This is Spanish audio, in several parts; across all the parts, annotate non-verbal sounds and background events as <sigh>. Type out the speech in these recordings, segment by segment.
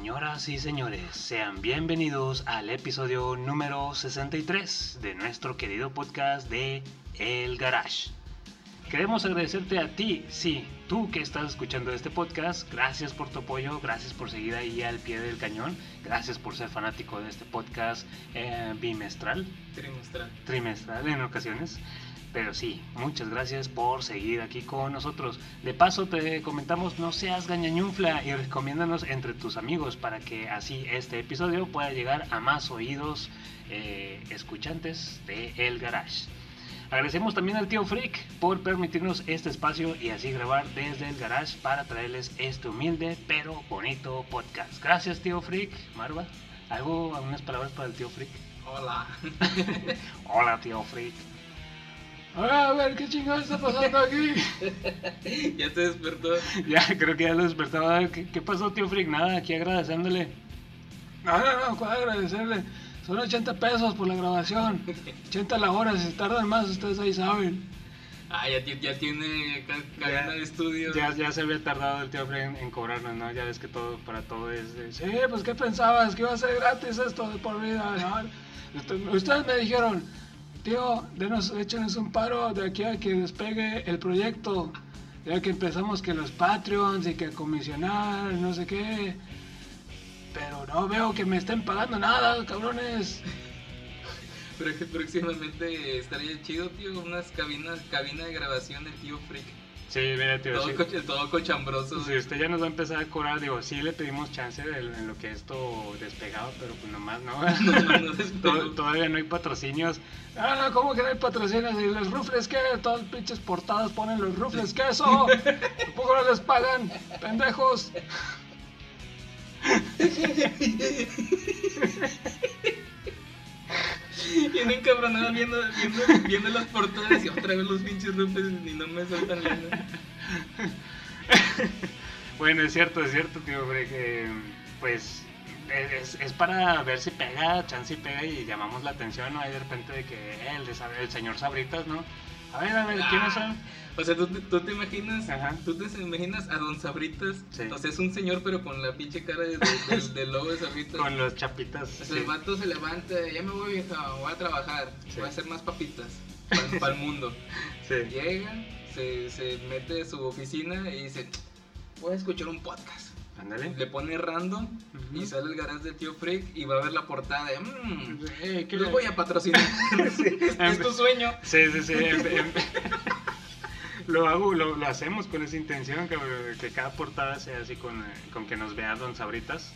Señoras y señores, sean bienvenidos al episodio número 63 de nuestro querido podcast de El Garage. Queremos agradecerte a ti, sí, tú que estás escuchando este podcast, gracias por tu apoyo, gracias por seguir ahí al pie del cañón, gracias por ser fanático de este podcast eh, bimestral, Trimestral. trimestral en ocasiones. Pero sí, muchas gracias por seguir aquí con nosotros. De paso te comentamos no seas gañañunfla y recomiéndanos entre tus amigos para que así este episodio pueda llegar a más oídos eh, escuchantes de El Garage. Agradecemos también al tío Freak por permitirnos este espacio y así grabar desde el garage para traerles este humilde pero bonito podcast. Gracias tío Freak, Marva. ¿Algo, algunas palabras para el tío Freak? Hola. <laughs> Hola tío Freak. A ver, ¿qué chingados está pasando aquí? <laughs> ya te despertó. <laughs> ya, creo que ya lo despertaba. ¿Qué, qué pasó, tío Freak? Nada, aquí agradeciéndole. No, no, no, ¿cuál agradecerle? Son 80 pesos por la grabación. <laughs> 80 la hora, si tardan más, ustedes ahí saben. Ah, ya, ya tiene ca- cadena de estudio. Ya, ya se había tardado el tío Freak en, en cobrarnos, ¿no? Ya ves que todo, para todo es... de, sí, pues, ¿qué pensabas? ¿Que iba a ser gratis esto de por vida? ¿no? Usted- Ustedes me dijeron, tío, denos, échenos un paro de aquí a que despegue el proyecto. Ya que empezamos que los Patreons y que comisionar, no sé qué. Pero no veo que me estén pagando nada, cabrones. Pero que próximamente estaría chido, tío, unas cabinas, cabina de grabación del tío Freak. Sí, mira, tío, Todo, co- todo cochambroso. Si usted ya nos va a empezar a cobrar, digo, sí le pedimos chance de- en lo que esto despegado, pero pues nomás no. <laughs> <laughs> Todavía no hay patrocinios. Ah, no, ¿cómo que no hay patrocinios? ¿Y los rufles qué? Todos pinches portadas ponen los rufles, ¿qué eso? <laughs> Tampoco no les pagan, pendejos. Bien encabronado viendo, viendo, viendo las portadas y otra vez los pinches rufles y no me sueltan lana. Bueno, es cierto, es cierto, tío, hombre, que pues es, es para ver si pega, chance y pega y llamamos la atención, ¿no? Hay de repente de que eh, el, de el señor Sabritas, ¿no? A ver, a ver, ¿quiénes son? O sea, ¿tú, te- tú te imaginas, Ajá. tú te imaginas a Don Sabritas, Sí. o sea, es un señor pero con la pinche cara de- logo de Sabritas. Con los chapitas. O sea, sí. el vato se levanta, ya me voy vieja, voy a trabajar, Sí. voy a hacer más papitas para el mundo. <laughs> Llega, se, se mete a su oficina y dice, voy a escuchar un podcast. Ándale. Le pone random y sale el garage del tío Freak y va a ver la portada de, mmm, Eh, ¿qué los le- voy a patrocinar. <laughs> es, <laughs> es tu sueño. Sí, sí, sí. Lo hago, lo, lo hacemos con esa intención, que, cada portada sea así con, con que nos vea Don Sabritas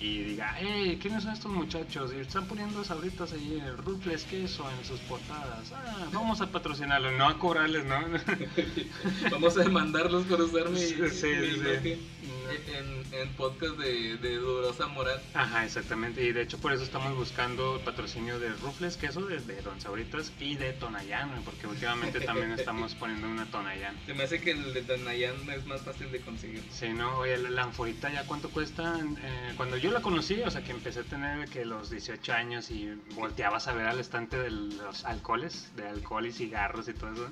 y diga, hey, ¿quiénes son estos muchachos? Y están poniendo Sabritas ahí, rufles queso en sus portadas. Ah, vamos a patrocinarlos, no a cobrarles, ¿no? <laughs> Vamos a demandarlos por usar mi, Sí, sí, mi sí. imagen en, en podcast de, de dudosa moral. Ajá, exactamente. Y de hecho por eso estamos buscando el patrocinio de Rufles Queso, de, Don Sabritas y de Tonayán, porque últimamente <laughs> también estamos poniendo una Tonayán. Se me hace que el de Tanayán es más fácil de conseguir. Sí, no, oye, la, la anforita ya cuánto cuesta. Eh, cuando yo la conocí, o sea, que empecé a tener que los 18 años y volteabas a ver al estante de los alcoholes, de alcohol y cigarros y todo eso,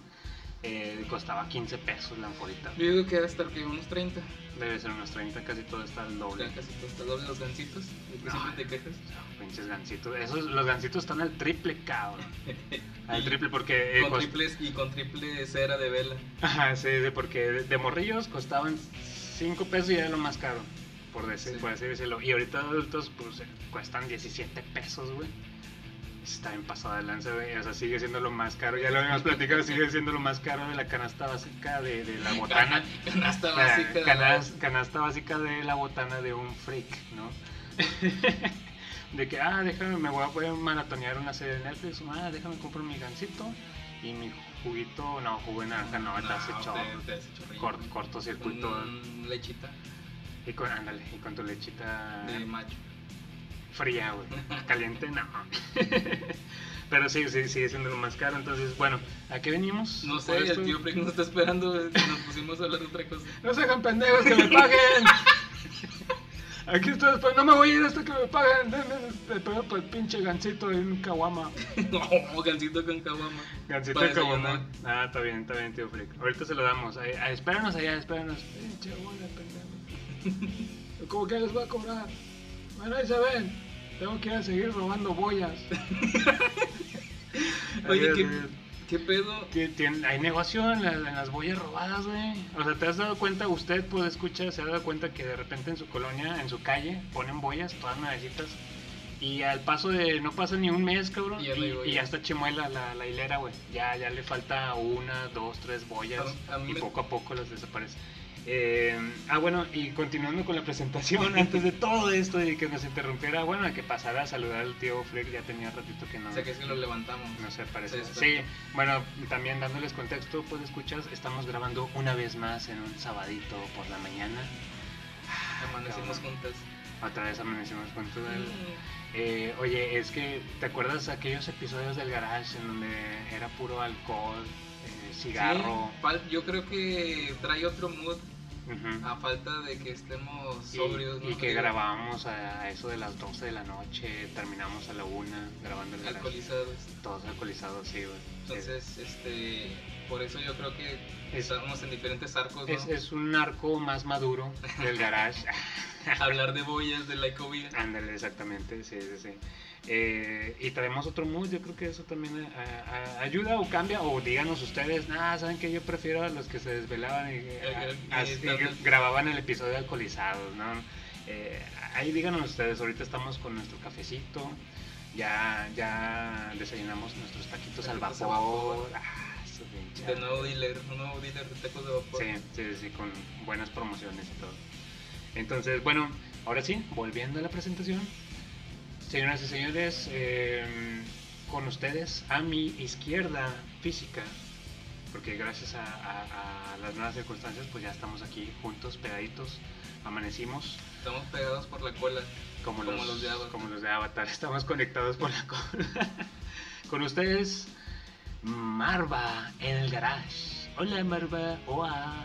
eh, costaba 15 pesos la anforita. Yo digo que estar que unos 30. Debe ser unos 30, casi todo está al doble. Ya casi está doble los gancitos. ¿De qué siempre te quejas? Pinches gancitos. Esos, los gancitos están al triple, cabrón. <laughs> Al triple porque... eh, con cost- triples y con triple cera de vela. Ajá, sí, sí, porque de, de morrillos costaban 5 pesos y era lo más caro, por, decir, Sí. por decirlo. Y ahorita adultos pues eh, cuestan 17 pesos, güey. Está bien pasado de lanza, güey. O sea, sigue siendo lo más caro. Ya lo habíamos platicado, sigue siendo lo más caro de la canasta básica de, de la botana. Canasta básica. la- canas- canasta básica de la botana de un freak, ¿no? <laughs> de que, ah, déjame, me voy a, a maratonear una serie de Netflix, ah, déjame comprar mi gancito y mi juguito, no, jugo de naranja, no, No, chorro, te- hace cort- cortocircuito, Con lechita y con, ándale, y con tu lechita de macho. fría, güey, <laughs> caliente, no. <laughs> Pero sí, sí, sigue siendo lo más caro, entonces, bueno, ¿a qué venimos? No sé, el tío Frick nos está esperando. Nos pusimos a hablar de otra cosa. No se hagan pendejos, que me <laughs> paguen. Aquí estoy esperando, no me voy a ir hasta que me paguen. Denme el pedo por el pinche gancito en un caguama. no, gancito con caguama. Gancito caguama. desayunar. Ah, está bien, está bien, tío Frick. Ahorita se lo damos. Ahí, espéranos allá, espéranos. Pinche bola, pendejo. ¿Cómo que les voy a cobrar? Bueno, ahí se ven. Tengo que ir a seguir robando boyas. <laughs> Oye, ¿qué, ¿qué pedo? Hay negocio en, la- en las boyas robadas, güey. O sea, ¿te has dado cuenta, usted puede escuchar, se ha dado cuenta que de repente en su colonia, en su calle, ponen boyas todas nuevecitas y al paso de, no pasa ni un mes, cabrón, Y y, ya y está chimuela la, la hilera, güey. Ya, ya le falta una, dos, tres boyas A- a mí y me- poco a poco las desaparece. Eh, ah, bueno, y continuando con la presentación, <laughs> antes de todo esto y que nos interrumpiera, bueno, que pasara a saludar al tío Flick, ya tenía ratito que no. O sea, que es que lo levantamos. No sé, parece. Sí, Sí, bueno, también dándoles contexto, pues escuchas, estamos grabando una vez más en un sabadito por la mañana. Amanecimos Cabrón. juntas. Otra vez amanecimos. Mm. Eh, oye, es que, ¿te acuerdas aquellos episodios del garage en donde era puro alcohol, eh, cigarro? Sí, yo creo que trae otro mood A falta de que estemos sobrios. y, que Digo, grabábamos a, eso de las 12 de la noche, terminamos a la una grabando el garage. Alcoholizados. Todos alcoholizados, sí, güey. Entonces, este, por eso yo creo que Es- estamos en diferentes arcos, ¿no? Es, es un narco más maduro del <laughs> garage. Hablar de boyas, de la ecovía. Ándale, exactamente, sí, sí, sí. Eh, y traemos otro mood, yo creo que eso también eh, a- a- ayuda o cambia, o díganos ustedes, nada, saben que yo prefiero a los que se desvelaban y, a- están- grababan el episodio alcoholizados, ¿no? Eh, ahí díganos ustedes, ahorita estamos con nuestro cafecito, ya, ya desayunamos nuestros taquitos al Taquitos al vapor. vapor. Ah, De nuevo dealer, un nuevo dealer de tacos de vapor. Sí, sí, sí, con buenas promociones y todo. Entonces, bueno, ahora sí, volviendo a la presentación. Señoras y señores, eh, con ustedes, a mi izquierda física, porque gracias a, a- a las nuevas circunstancias, pues ya estamos aquí juntos, pegaditos, amanecimos. Estamos pegados por la cola. Como, Como los, los de Avatar. como los de Avatar, <laughs> estamos conectados por la cola. Con ustedes, Marva en el garage. Hola Marva, hola.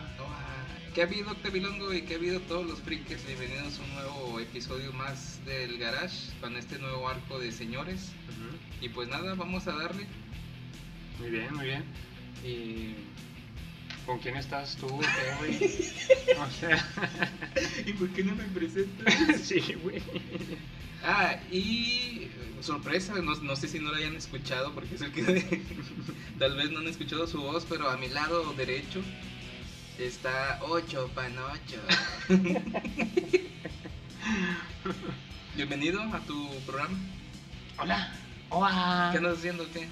¿Qué ha habido, Octavilongo? Y qué ha habido todos los frikis? Bienvenidos a un nuevo episodio más del Garage con este nuevo arco de señores. Ujú. Y pues nada, vamos a darle. Muy bien, muy bien. ¿Y con quién estás tú? ¿Qué, güey? <laughs> O sea, ¿Y por qué no me presentas? <laughs> sí, güey. Ah, y sorpresa, no, no sé si no lo hayan escuchado, porque es el que <laughs> tal vez no han escuchado su voz, pero a mi lado derecho está Ocho Panocho. <laughs> Bienvenido a tu programa. Hola, hola. ¿Qué andas haciendo? ¿Qué?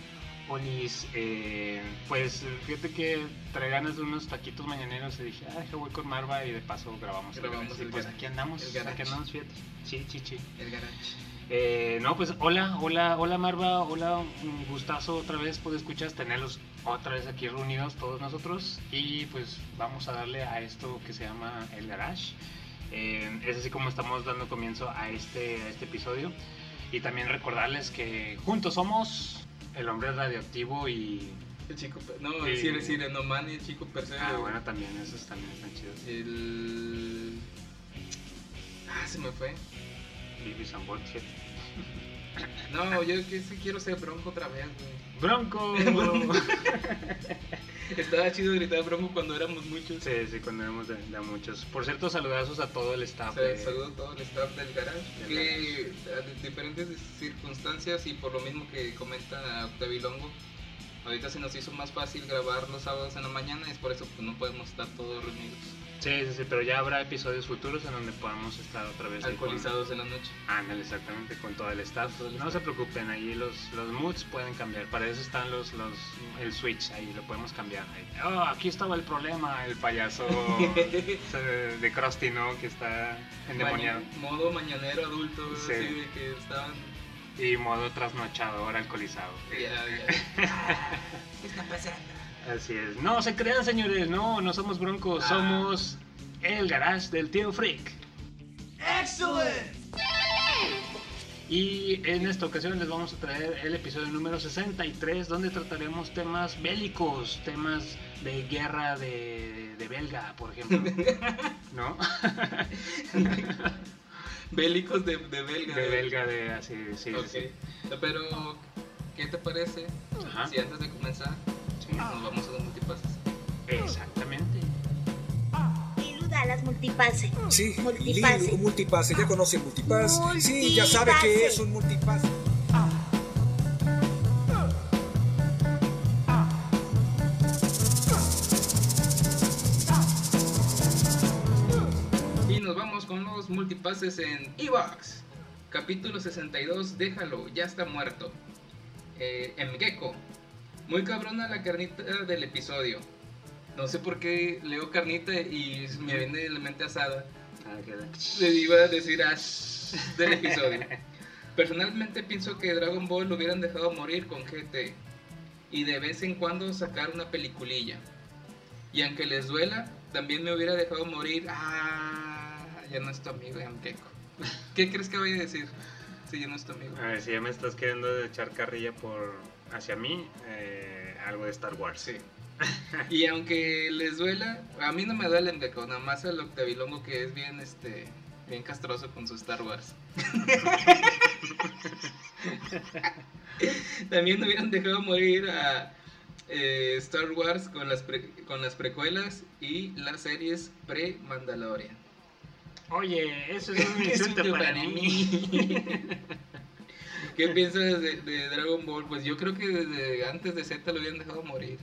Olis, eh, pues fíjate que trae ganas de unos taquitos mañaneros y dije, ah, que voy con Marva y de paso grabamos. el Grabamos. Y el pues aquí andamos, El aquí andamos, fíjate. Sí, sí, sí. El Garage. Eh, no, pues hola, hola, hola Marva, hola, un gustazo otra vez, pues escuchas tenerlos otra vez aquí reunidos todos nosotros y pues vamos a darle a esto que se llama el garage. Eh, es así como estamos dando comienzo a este, a este episodio y también recordarles que juntos somos el hombre radioactivo y... El chico, no, Sí. el Sire Sirenoman y el chico Perseo. Ah, bueno, también esos también están chidos. El. Ah, se me fue. And Butthead. No, yo que sí quiero ser bronco otra vez, güey. ¡Bronco! <laughs> Estaba chido gritar bronco cuando éramos muchos. sí, sí, cuando éramos de, muchos. Por cierto, saludazos a todo el staff. O sea, de- saludo a todo el staff del garage, Del que a di- diferentes circunstancias y por lo mismo que comenta Octavilongo, Ahorita se nos hizo más fácil grabar los sábados en la mañana y es por eso que no podemos estar todos reunidos. Sí, sí, sí, pero ya habrá episodios futuros en donde podamos estar otra vez con- Alcoholizados en la noche. Ándale, exactamente, con todo el staff. No se preocupen, ahí los, los moods pueden cambiar. Para eso están los, los el switch, ahí lo podemos cambiar. Ahí. Oh, aquí estaba el problema, el payaso <laughs> de, de Krusty, ¿no? Que está endemoniado. Maña- modo mañanero adulto, Sí. así de que estaban. Y modo trasnochador, alcoholizado. Ya, ya. ¿Qué está pasando? Así es. No se crean, señores, no, no somos broncos, Ah. somos el garage del tío Freak. Excellent! Y en esta ocasión les vamos a traer el episodio número 63, donde trataremos temas bélicos, temas de guerra de, de belga, por ejemplo. <laughs> ¿No? <laughs> Bélicos de, de belga. De belga, de así, sí, sí. Pero, ¿qué te parece Ajá. si antes de comenzar. Nos vamos a los multipases? Exactamente. Lilu da las multipase. Sí, Multipase. Lilu, multipase, ya conoce el multipass. Sí, ya sabe Multipase. que es un multipass. Y nos vamos con los multipases en Evox. Capítulo 62, déjalo, ya está muerto. Eh, Mgeko. Muy cabrona la carnita del episodio. No sé por qué leo carnita y me viene la mente asada. Ah, Le iba a decir Ash del episodio. Personalmente pienso que Dragon Ball lo hubieran dejado morir con GT y de vez en cuando sacar una peliculilla. Y aunque les duela, también me hubiera dejado morir. Ah, ya no es tu amigo, Yamkeko. ¿Qué crees que vaya a decir? Si ya no es tu amigo. A ver, si ya me estás queriendo echar carrilla por hacia mí, eh, algo de Star Wars. Sí. <laughs> Y aunque les duela, a mí no me duele Mgeko, nada más el Octavilongo que es bien, este, bien castroso con su Star Wars. <laughs> También hubieran dejado morir a eh, Star Wars con las, pre- con las precuelas y las series pre-Mandalorian. Oye, eso es <laughs> un Es un insulto para mí. ¿Qué piensas de, de Dragon Ball? Pues yo creo que desde antes de Z lo habían dejado morir.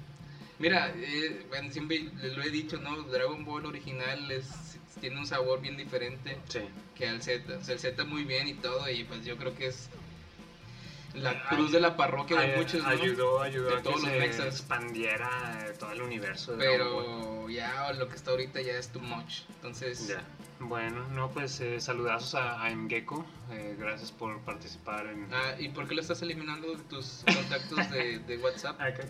Mira, eh, bueno, siempre lo he dicho, ¿no? Dragon Ball original es, tiene un sabor bien diferente Sí. que al Z. O sea, el Z muy bien y todo, y pues yo creo que es la cruz de la parroquia de muchos, ¿no? Ayudó, ayudó De a que los se mexas. expandiera eh, todo el universo de Dragon. Pero ya lo que está ahorita ya es too much. Entonces, Ya. Bueno, no, pues eh, saludazos a, a Mgeko. eh, gracias por participar en. ah, ¿y por qué lo estás eliminando de tus contactos de, de WhatsApp? <laughs> Acá.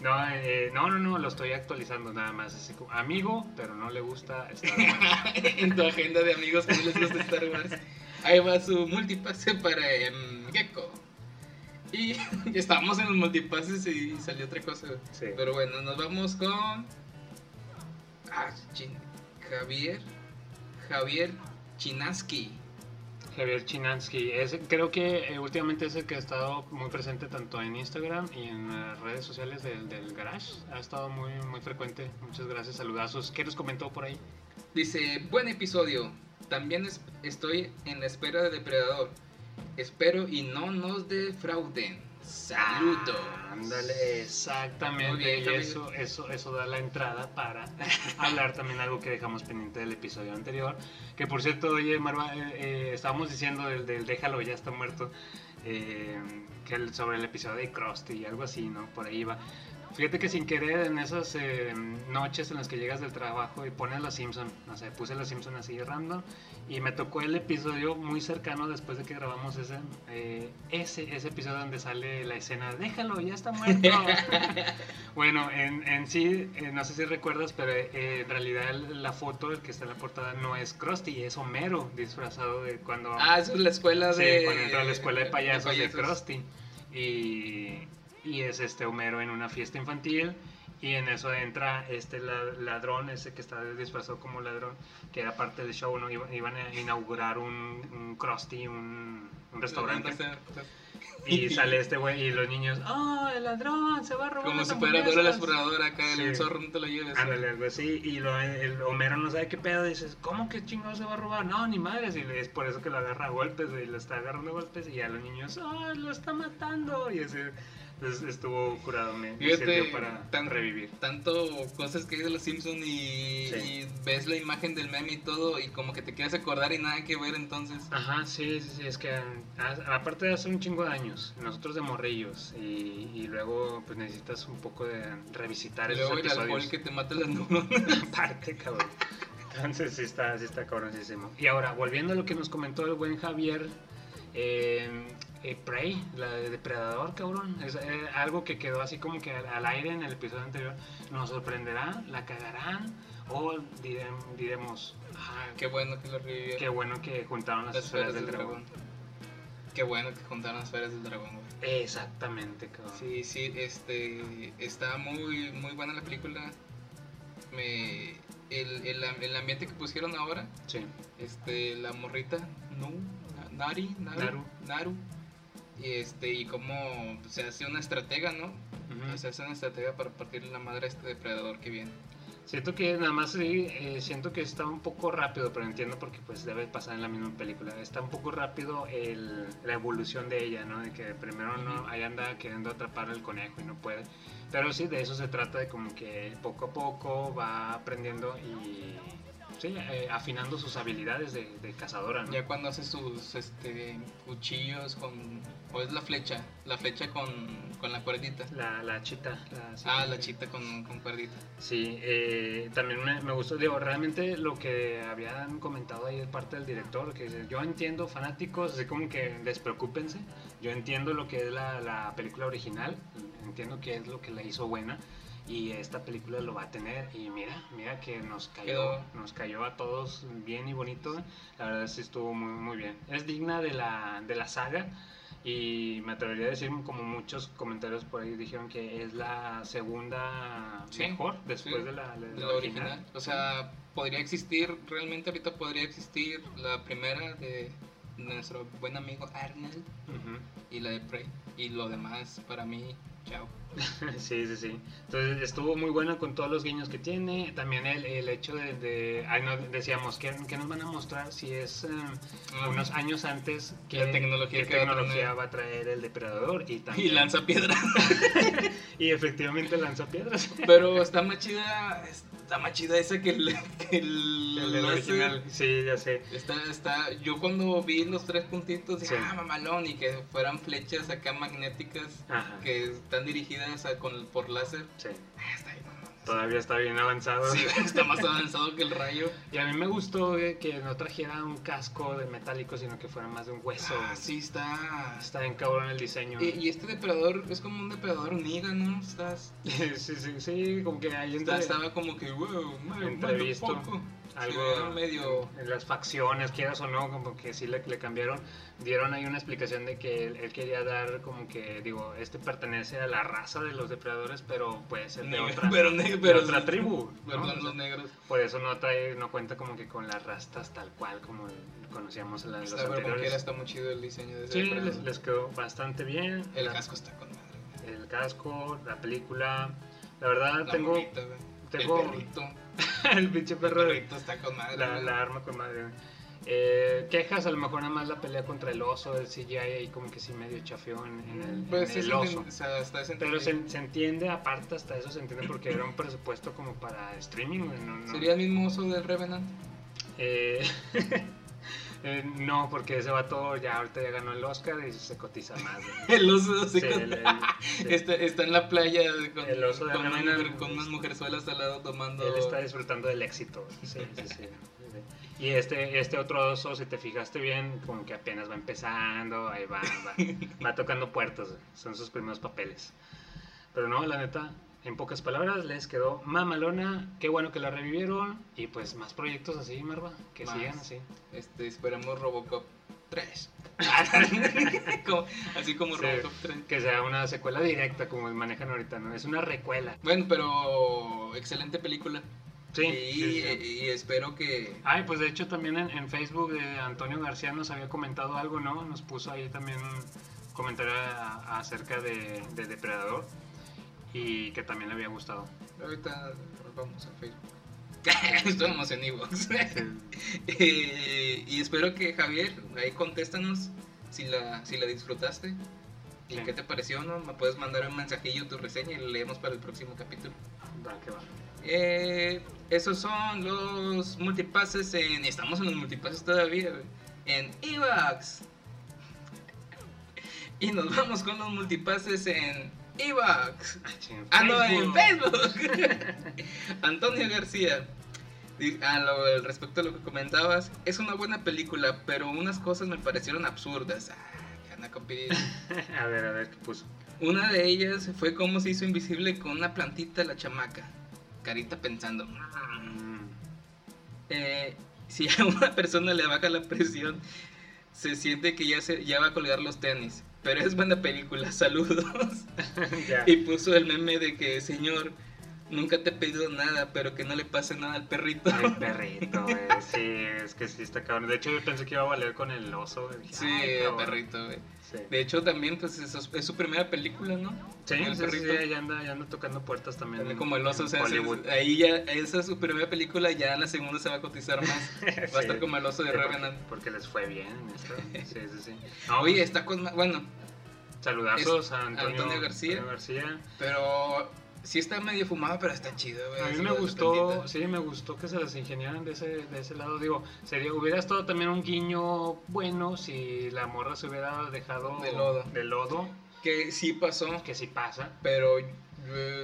No, eh, no, no, no, lo estoy actualizando nada más. Así como amigo, pero no le gusta Star Wars. <laughs> en tu agenda de amigos que no les gusta Star Wars. Ahí va su multipase para em, Gecko. Y <laughs> estábamos en los multipases y salió otra cosa. Sí. Pero bueno, nos vamos con. Ah, chin- Javier. Javier Chinaski. Javier Chinansky, es, creo que eh, últimamente es el que ha estado muy presente tanto en Instagram y en las redes sociales del, del Garage. Ha estado muy, muy frecuente. Muchas gracias, saludazos. ¿Qué nos comentó por ahí? Dice: Buen episodio. También es- estoy en la espera de Depredador. Espero y no nos defrauden. Saludos. Ah, Ándale, exactamente. Bien, y eso, eso, eso da la entrada para <laughs> hablar también algo que dejamos pendiente del episodio anterior. Que por cierto, oye, Marva, eh, eh, estábamos diciendo del, del Déjalo, ya está muerto. eh, que el- sobre el episodio de Krusty y algo así, ¿no? Por ahí va. Fíjate que sin querer en esas eh, noches en las que llegas del trabajo y pones los Simpson, no sé, puse los Simpson así random y me tocó el episodio muy cercano después de que grabamos ese, eh, ese, ese episodio donde sale la escena, déjalo, ya está muerto. <laughs> bueno, en, en sí, eh, no sé si recuerdas, pero eh, en realidad la foto, el que está en la portada, no es Krusty, es Homero disfrazado de cuando... Ah, eso es la escuela Sí, de. cuando entra a la escuela de payasos de, payasos. Krusty. Y, y es este Homero en una fiesta infantil. Y en eso entra este la- ladrón, ese que está disfrazado como ladrón, que era parte del show, ¿no? Iba- Iban a inaugurar un, un Krusty, un, un restaurante. Y sale este güey y los niños, ¡oh, el ladrón! Se va a robar Como las si fuera Dora la hamburguesas". exploradora acá, Sí. el zorro no te lo lleves. Ándale, algo así. Y lo, el Homero no sabe qué pedo. Dices, ¿cómo que chingado se va a robar? No, ni madres. Y es por eso que lo agarra a golpes, güey. Lo está agarrando a golpes. Y a los niños, ¡oh, lo está matando! Y así, Entonces estuvo curado, me, me Fíjate, sirvió para tan- revivir. Tanto cosas que hay de los Simpsons y, Sí. y ves la imagen del meme y todo y como que te quieres acordar y nada que ver entonces. Ajá, sí, sí, sí, es que a- aparte de hace un chingo de años, nosotros de morrillos, y, y luego pues necesitas un poco de revisitar Luego el alcohol episodios. que te mata las <laughs> neuronas. Aparte, cabrón. Entonces sí está, sí está cabroncísimo. Y ahora, volviendo a lo que nos comentó el buen Javier, eh, eh, Prey, la de Depredador, cabrón, es eh, algo que quedó así como que al, al aire en el episodio anterior. ¿Nos sorprenderá? ¿La cagarán? ¿O direm- diremos, ah, Qué bueno que lo revivieron. qué bueno que juntaron las, Las esferas del dragón? Qué bueno que juntaron las esferas del dragón, güey. Exactamente, cabrón. Sí, sí, este, está muy, muy buena la película. Me, el, el, el ambiente que pusieron ahora, Sí. este, la morrita, no, Nari, Naru, Naru. Naru, y este, y cómo se hace una estratega, ¿no? Ujú. Se hace una estratega para partir la madre a este depredador que viene. Siento que nada más sí, eh, siento que está un poco rápido, pero entiendo porque pues debe pasar en la misma película. Está un poco rápido el, la evolución de ella, ¿no? De que primero no, Ujú. ahí anda queriendo atrapar al conejo y no puede. Pero sí, de eso se trata, de como que poco a poco va aprendiendo y sí, eh, afinando sus habilidades de, de cazadora, ¿no? Ya cuando hace sus este, cuchillos con, o es la flecha, la flecha con, con la cuerdita. La, la chita. La, sí, Ah, la chita con, con cuerdita. Sí, eh, también me, me gustó, digo, realmente lo que habían comentado ahí de parte del director, que dice, yo entiendo fanáticos, así como que despreocúpense, yo entiendo lo que es la, la película original, entiendo que es lo que la hizo buena, y esta película lo va a tener, y mira, mira que nos cayó, nos cayó a todos bien y bonito, la verdad sí estuvo muy, muy bien. Es digna de la, de la saga, y me atrevería a decir, como muchos comentarios por ahí dijeron que es la segunda Sí, mejor después sí, de la, de de la la original. O sea, podría existir, realmente ahorita podría existir la primera de nuestro buen amigo Arnold Ujú. y la de Prey. Y lo demás, para mí, chao. <laughs> Sí, sí, sí. Entonces estuvo muy buena con todos los guiños que tiene. También el, el hecho de, de ay, no, decíamos, que nos van a mostrar si es Ah. unos años antes qué La tecnología qué que va a tecnología va a traer el depredador y <laughs> también Y lanza piedra. <laughs> y efectivamente lanza piedras. Pero está más chida, está más chida esa que el, <laughs> que el, original. Sí, ya sé. Está, está, yo cuando vi los tres puntitos dije, Sí. ah, mamalón, y que fueran flechas acá magnéticas Ajá. que están dirigidas a- con, por láser. Sí. Ah, está mamón. Todavía está bien avanzado. Sí, <laughs> está más avanzado que el rayo. Y a mí me gustó eh, que no trajera un casco de metálico, sino que fuera más de un hueso. Ah, sí, está. Está cabrón el diseño. Y, y este depredador es como un depredador niga, ¿no? Estás, <laughs> sí, sí, sí, como que ahí está- entre- estaba como que, wow, man, Entrevisto. poco. Algo medio. en las facciones, quieras o no, como que sí le, le cambiaron, dieron ahí una explicación de que él, él quería dar como que, digo, este pertenece a la raza de los depredadores, pero puede ser de otra, pero de pero otra tribu, ¿no? Perdón, los negros. Por eso no trae, no cuenta como que con las rastas tal cual como conocíamos en la- los Está pero anteriores. está muy chido el diseño de ese Sí, les, les quedó bastante bien. El La- casco está con madre. el casco, la película. La verdad, La tengo güey. Tengo- El perrito. <laughs> el pinche El perro de, perrito está con madre. la, la arma con madre. Eh, quejas, a lo mejor nada más la pelea contra el oso, el CGI ahí como que sí medio chafeó en, en el, Pues en sí, el se oso. hasta ese Pero se, se entiende, aparte hasta eso se entiende porque era un presupuesto como para streaming. No, no, ¿Sería el mismo oso del Revenant? Eh, <laughs> eh, no, porque ese vato ya ahorita ya ganó el Oscar y se cotiza más. <laughs> El oso así Sí, con- el- el- sí. está, está en la playa con, El oso de con, una Revenant. mujer- con unas mujerzuelas al lado tomando. Él está disfrutando del éxito. Sí, sí, sí. <laughs> Y este, este otro oso, si te fijaste bien, como que apenas va empezando, ahí va, va, <laughs> va tocando puertas, son sus primeros papeles. Pero no, la neta, en pocas palabras, les quedó mamalona, qué bueno que la revivieron, y pues más proyectos así, Marva, que Más. sigan así. Este, esperemos Robocop 3. <laughs> Como- así como Sí. Robocop 3. Que sea una secuela directa, como manejan ahorita, ¿no? Es una recuela. Bueno, pero excelente película. Sí, y, sí, sí. y espero que. Ay, pues de hecho también en, en Facebook de Antonio García nos había comentado algo, ¿no? Nos puso ahí también un comentario a- acerca de, de Depredador y que también le había gustado. Ahorita vamos a Facebook. <laughs> Estamos en Evox. Eh, <laughs> y espero que Javier, ahí contéstanos si la, si la disfrutaste. ¿Y Sí. qué te pareció? no? Me puedes mandar un mensajillo, tu reseña y lo leemos para el próximo capítulo. Va, que va. Eh, esos son los multipases en... Estamos en los multipases todavía, En Evox. <laughs> Y nos vamos con los multipases en Evox. Ah, Ah, no, en Facebook. <laughs> Antonio García. Lo, el- respecto a lo que comentabas, es una buena película, pero unas cosas me parecieron absurdas. Ah. <laughs> A ver, a ver qué puso. Una de ellas fue cómo se hizo invisible con una plantita la chamaca. Carita pensando. Mm, Eh, si a una persona le baja la presión, se siente que ya, se, ya va a colgar los tenis. Pero es buena película, saludos. <laughs> Y puso el meme de que, señor, nunca te he pedido nada, pero que no le pase nada al perrito. Ay, <laughs> perrito, güey. Sí, es que sí está cabrón. De hecho, yo pensé que iba a valer con el oso, güey. Sí, el perrito, güey. Sí. De hecho, también, pues, es, es su primera película, ¿no? Sí, el sí, sí, perrito. sí, ya anda, ya anda tocando puertas también. También en- como el oso, o sea, ahí ya, esa es su primera película, ya la segunda se va a cotizar más. <laughs> Va a estar como el oso de porque- Revenant. Porque les fue bien en esto. Sí, sí, sí. <laughs> Oye, pues, está con, bueno, saludazos es a Antonio, Antonio García. Antonio García. pero sí está medio fumado, pero está chido, güey. A mí me gustó, sí, me gustó que se las ingeniaran de ese, de ese lado. Digo, sería, hubiera estado también un guiño bueno si la morra se hubiera dejado De lodo. de lodo, Que sí pasó, que sí pasa. pero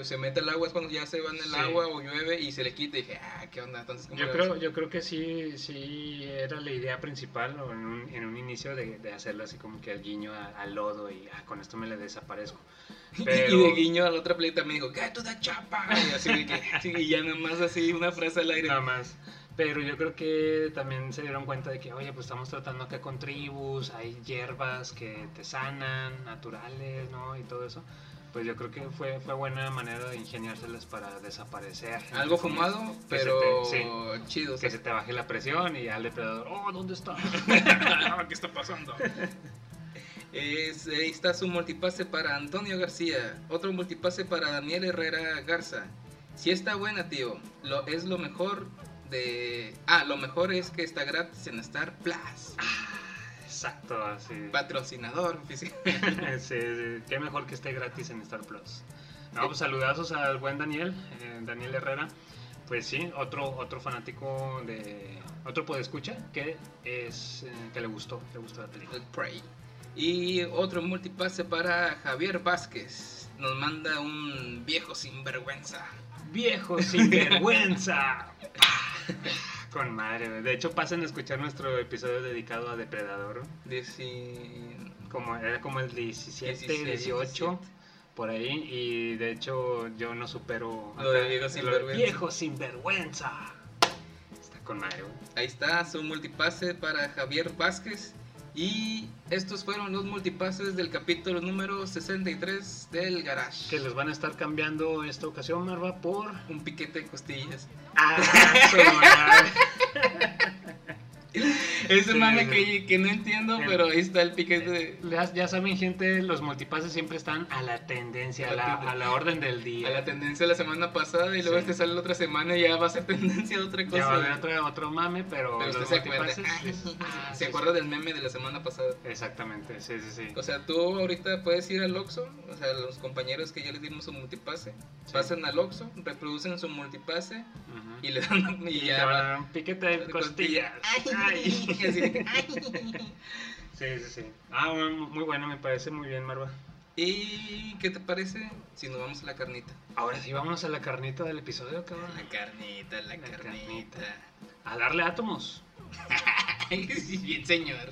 se mete el agua es cuando ya se va en el Sí. agua o llueve y se le quita y dije, ah, ¿qué onda? Entonces, ¿cómo Yo creo, yo creo que sí, sí era la idea principal o en, un, en un inicio de, de hacerlo así como que el guiño al lodo y ah, con esto me le desaparezco. <laughs> Pero, Y de guiño a la otra play también dijo, ¡Gato da chapa! Y así de que, <laughs> sí, y ya nomás así una frase al aire. Nada más. Pero yo creo que también se dieron cuenta de que, oye, pues estamos tratando acá con tribus, hay hierbas que te sanan, naturales, ¿no? Y todo eso. Pues yo creo que fue, fue buena manera de ingeniárselas para desaparecer. Algo fumado, pero te- sí, chido. o que sea, se te baje la presión y al depredador, oh, ¿dónde está? <laughs> <laughs> ¿Qué está pasando? Es, ahí está su multipase para Antonio García. Otro multipase para Daniel Herrera Garza. Si está buena, tío. Lo, es lo mejor de... Ah, lo mejor es que está gratis en Star Plus. Exacto, así. Patrocinador oficial. <laughs> sí, sí, qué mejor que esté gratis en Star Plus. No, pues saludazos al buen Daniel, eh, Daniel Herrera. Pues sí, otro, otro fanático de. Otro podescucha que es. eh, que le gustó, le gustó la película. El Prey. Y otro multipase para Javier Vázquez. Nos manda un viejo sinvergüenza. ¡Viejo sinvergüenza! <laughs> Con madre. De hecho, pasen a escuchar nuestro episodio dedicado a Depredador. Deci- Como, era como el 17, 16, 18, por ahí. Y de hecho, yo no supero. Lo de viejo sinvergüenza. Viejo sinvergüenza. Está con madre, güey. Ahí está su multipase para Javier Vázquez. Y estos fueron los multipases del capítulo número 63 del Garage. Que los van a estar cambiando esta ocasión, Marva, por. Un piquete de costillas. ¡Ah! <laughs> Ese Sí, mame que, que no entiendo, Sí. pero ahí está el piquete de... Ya, ya saben, gente, los multipases siempre están a la tendencia, a la, a la orden del día. A la tendencia de la semana pasada y luego Sí. este sale la otra semana y ya va a ser <laughs> tendencia de otra cosa. Ya va a haber otro, otro mame, pero, Pero los usted se acuerda. multipases. ah, <laughs> ¿Se sí, acuerda del meme de la semana pasada? Exactamente, sí, sí, sí. O sea, tú ahorita puedes ir al Oxxo, o sea, los compañeros que ya les dimos su multipase, Sí. pasan al Oxxo, reproducen su multipase y le dan y Y te ya van a va. dar un piquete de costillas. Ay, <laughs> Ay. <laughs> Sí, sí, sí. Ah, bueno, muy bueno, me parece muy bien, Marva. ¿Y qué te parece si nos vamos a la carnita? Ahora sí, vámonos a la carnita del episodio, cabrón. La carnita, la, La carnita. carnita. A darle átomos. <laughs> Sí, bien, señor.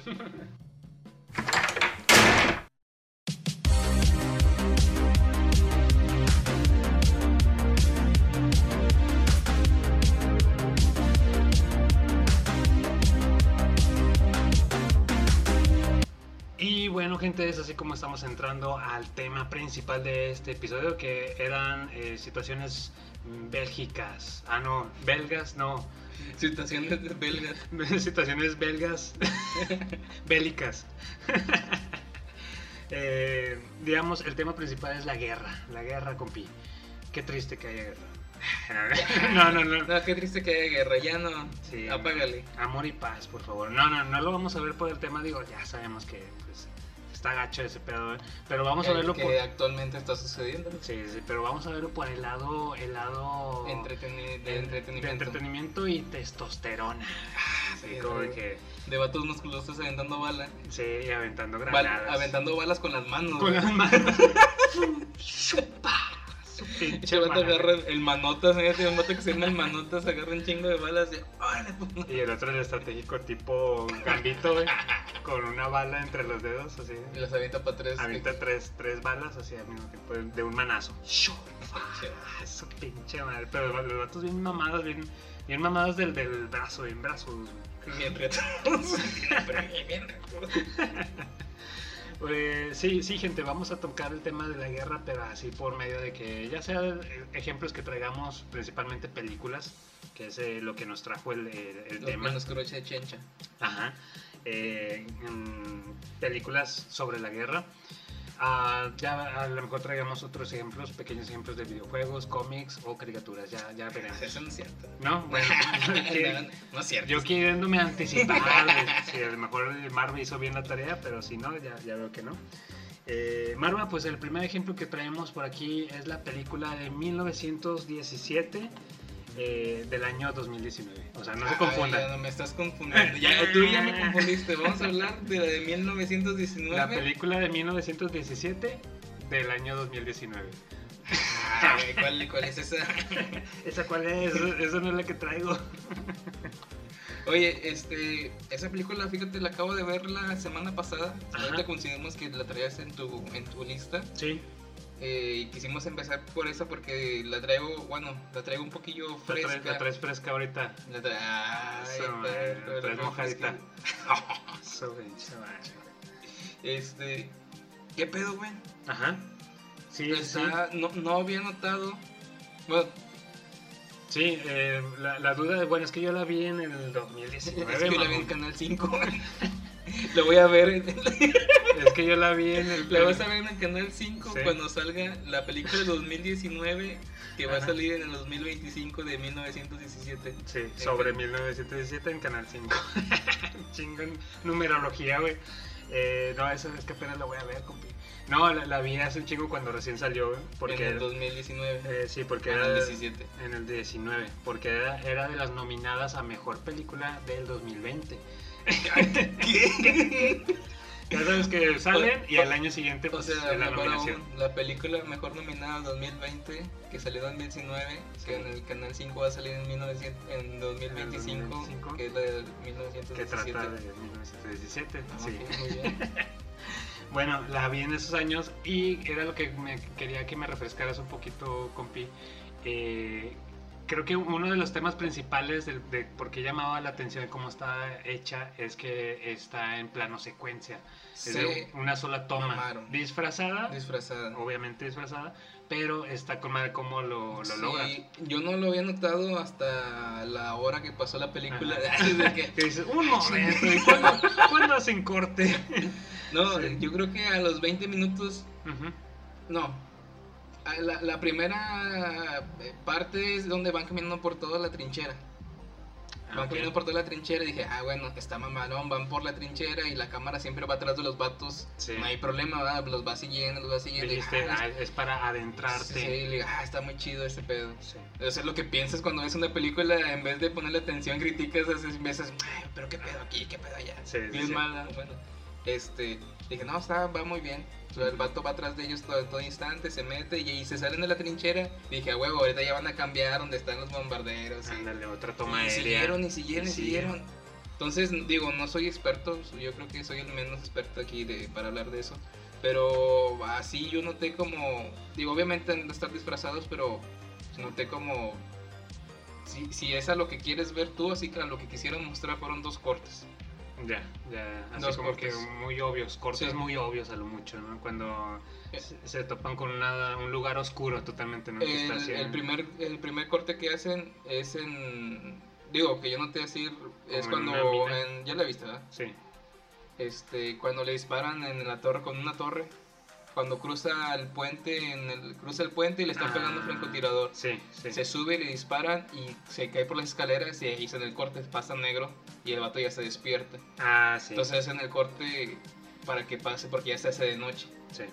Bueno, gente, es así como estamos entrando al tema principal de este episodio, que eran eh, situaciones bélgicas. Ah, no, belgas, no. Situaciones belgas. <laughs> situaciones belgas, <laughs> bélicas. <laughs> Eh, digamos, el tema principal es la guerra. La guerra, compi. Qué triste que haya guerra. no, no, no. No, qué triste que haya guerra, ya no. Sí, Apágale. Amor y paz, por favor. No, no, no lo vamos a ver por el tema, digo, ya sabemos que pues, está gacho ese pedo, ¿eh? Pero vamos a que- verlo que por... actualmente está sucediendo. Sí, sí, pero vamos a verlo por el lado... El lado... Entreteni- de de- entretenimiento. de entretenimiento y testosterona. Sí, Sí, como de- que... De vatos musculosos aventando bala. Sí, y aventando Bal- granadas. aventando balas con las manos. Con güey. las manos. <laughs> Chupa. Su pinche Pinche vato madre. agarra el manotas, ¿eh? Tiene un vato que se llama el manotas, agarra un chingo de balas y órale. Y el otro el estratégico tipo gambito, güey. Con una bala entre los dedos, así. Y las avienta para atrás. Avienta tres, tres balas así al mismo tiempo, de- un manazo. Pinche Ah, Su pinche madre. Pero los vatos bien mamados, bien, bien mamados del, del brazo, bien brazos. güey. Bien retos. <laughs> Bien retos. Eh, sí, sí, gente, vamos a tocar el tema de la guerra, pero así por medio de que ya sea eh, ejemplos que traigamos, principalmente películas, que es eh, lo que nos trajo el, el- el Los tema. croche de chencha. Ajá. Eh, películas sobre la guerra. Ah, ya a lo mejor traigamos otros ejemplos, pequeños ejemplos de videojuegos, cómics o caricaturas, ya, ya veremos. Eso no es cierto. ¿No? Bueno, <laughs> <laughs> no, no es cierto. yo queriéndome anticipar, si a lo mejor Marva hizo bien la tarea, pero si no, ya, ya veo que no. Eh, Marva, pues el primer ejemplo que traemos por aquí es la película de 1917 eh, del año 2019. O sea, no se Ay, confundan. ya no me estás confundiendo. Ya, <laughs> tú ya me confundiste. Vamos a hablar de la de 1919. La película de 1917 del año 2019. Ay, ¿cuál, ¿Cuál es esa? <laughs> ¿Esa cuál es? Esa no es la que traigo. Oye, este, esa película, fíjate, la acabo de ver la semana pasada. Ahorita coincidimos que la traías en tu, en tu lista. Sí. Eh, y quisimos empezar por esa porque la traigo, bueno, la traigo un poquillo La fresca. traes, la traes fresca ahorita. La tra- Ay, Eso, perro, eh, la traes mojadita. <laughs> <laughs> Este, ¿qué pedo, güey? Ajá. Sí, sí. Está- no, no había notado. Bueno, Sí, eh, la, la duda, bueno, es que yo la vi en el <laughs> es 2019. que yo la vi en mamón. Canal 5. <laughs> Lo voy a ver. en- <laughs> Es que yo la vi en el. La vas a ver en el Canal 5 Sí. cuando salga la película de 2019 que va a Ajá. salir en el 2025 de 1917. Sí, sobre 1917 en Canal 5. <laughs> Chingón numerología, güey. Eh, no, eso es que apenas la voy a ver, compi. No, la, la vi hace un chingo cuando recién salió, güey. Porque, en el 2019. eh, sí, porque en era el 17. en el 19. Porque era, era de las nominadas a mejor película del 2020. Ya sabes que salen y al año siguiente O pues, sea, es la nominación. aún, la película mejor nominada del 2020 que salió en 2019, que en el Canal 5 va a salir en, 1900 en 2025, 2025, que es la Que 1917. trata de 1917. Ah, sí. ok, muy bien. <laughs> Bueno, la vi en esos años y era lo que me quería que me refrescaras un poquito, compi. Eh, creo que uno de los temas principales de, de por qué llamaba la atención de cómo está hecha es que está en plano secuencia. Es de Se una sola toma. mamaron. Disfrazada, disfrazada. obviamente disfrazada, pero está con madre cómo lo, lo Sí, logra. yo no lo había notado hasta la hora que pasó la película. <laughs> de que- <laughs> Que dices, un momento, ¿y cuándo, cuándo hacen corte? no, <laughs> Sí. yo creo que a los 20 minutos, Ujú. no. A La, la primera eh, parte es donde van caminando por toda la trinchera. Ah, Van ok. caminando por toda la trinchera y dije, ah, bueno, está mamalón, van por la trinchera y la cámara siempre va atrás de los vatos. Sí. No hay problema, ¿verdad? los va siguiendo, los va siguiendo. Dijiste, ah, "Ah, es para adentrarte. Sí, sí, le digo, ah, está muy chido ese pedo. Sí. Eso es lo que piensas cuando ves una película, en vez de ponerle atención, criticas, haces veces, "Ay, pero qué pedo aquí, qué pedo allá. Sí, Bien mala, bueno. Este, dije, no, está, va muy bien. El vato va atrás de ellos todo, todo instante, se mete y, y se salen de la trinchera. Dije, a huevo, ahorita ya van a cambiar donde están los bombarderos. y- Ándale, otra toma y siguieron y siguieron y Y siguieron. Entonces, digo, no soy experto, yo creo que soy el menos experto aquí de, para hablar de eso. Pero así yo noté como, digo, obviamente han de estar disfrazados, pero noté como, si, si es a lo que quieres ver tú, así que a lo que quisieron mostrar fueron dos cortes. Ya, ya, así Dos como cortes. que muy obvios, cortes Sí. muy obvios a lo mucho, ¿no? Cuando Eh. se, se topan con una- un lugar oscuro totalmente, ¿no? El, primer, el primer corte que hacen es en, digo, que yo noté así, es Como en cuando, una mina. en- ya la viste, ¿verdad? Sí, este, cuando le disparan en la torre con una torre, cuando cruza el puente, en el, cruza el puente y le están pegando Ah, francotirador. sí, sí. Se sube, le disparan y se cae por las escaleras y ahí en el corte pasa negro y el vato ya se despierta. Ah, sí. Entonces en el corte para que pase, porque ya se hace de noche. Sí,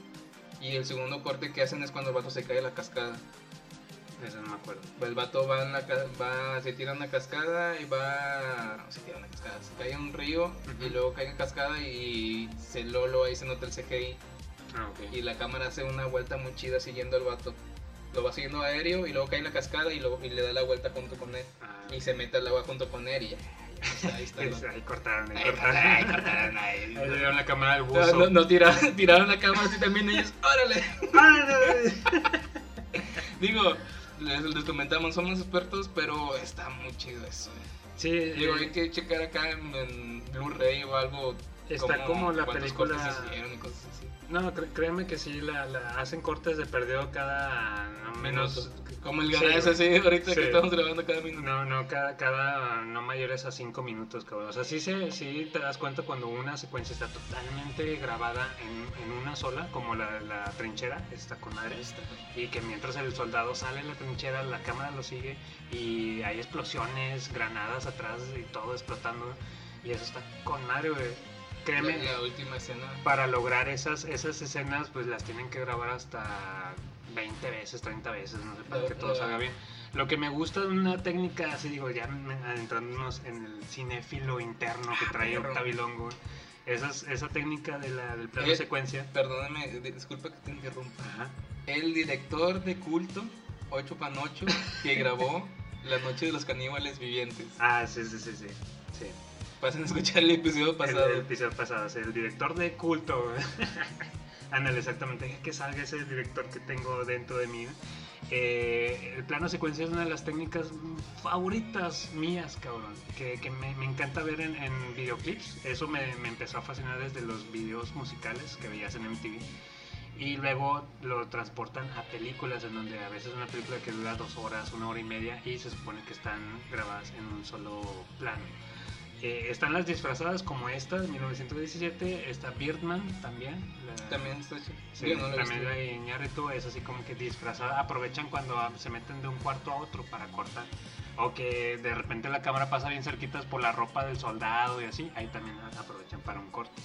Y el segundo corte que hacen es cuando el vato se cae a la cascada. eso no me acuerdo. El vato va, en la, va se tira en una cascada y va... no, se tira en una cascada, se cae en un río y luego cae en cascada y se lolo, ahí se nota el CGI. Ah. Y la cámara hace una vuelta muy chida siguiendo al vato. Lo va siguiendo aéreo y luego cae en la cascada y, luego, y le da la vuelta junto con él. Ah, Y se mete al agua junto con él y ya. ahí está, ahí está. <laughs> ahí cortaron, ahí cortaron. cortaron, ahí cortaron, ahí. <laughs> Ahí le dieron la cámara al No, buzo. no, no, tiraron, <laughs> tiraron la cámara así también ellos. ¡Órale! Digo, les, les comentamos, somos expertos, pero está muy chido eso. eh. Sí, Digo, eh, hay que checar acá en, en Blu-ray o algo. Está como la película- cortes hicieron y cosas así. No, créeme que sí, la, la hacen cortes de perdió cada no, menos... Como el Sí, garage güey. así, ahorita Sí. que estamos grabando cada minuto. No, no, cada, cada no mayores a 5 minutos, cabrón. O sea, sí, se, sí te das cuenta cuando una secuencia está totalmente grabada en, en una sola, como la, la trinchera, está con madre. Y que mientras el soldado sale de la trinchera, la cámara lo sigue y hay explosiones, granadas atrás y todo explotando. Y eso está con madre, güey. Créeme, La, la última escena. para lograr esas, esas escenas, pues las tienen que grabar hasta 20 veces, 30 veces, no sé, para que todo salga bien. Lo que me gusta de una técnica, así digo, ya adentrándonos en el cinéfilo interno que trae perro. Octavilongo, esas, esa técnica de la, del plano Eh, secuencia. Perdóname, di- disculpa que te interrumpa. Ajá. El director de culto, 8 Panocho, que grabó <laughs> La Noche de los Caníbales Vivientes. Ah, sí, sí, sí, sí. sí. Pasen a escuchar el episodio pasado. El, el episodio pasado, sí, el director de culto. <laughs> Ándale, exactamente. Que salga ese director que tengo dentro de mí. Eh, el plano secuencia es una de las técnicas favoritas mías, cabrón. Que, que me, me encanta ver en, en videoclips. Eso me, me empezó a fascinar desde los videos musicales que veías en MTV. Y luego lo transportan a películas en donde a veces una película que dura dos horas, una hora y media y se supone que están grabadas en un solo plano. Eh, están las disfrazadas como esta de 1917, está Birdman también. la- También está. Sí, no también la de Iñárritu es así como que disfrazada. Aprovechan cuando se meten de un cuarto a otro para cortar. O que de repente la cámara pasa bien cerquitas por la ropa del soldado y así. Ahí también aprovechan para un corte.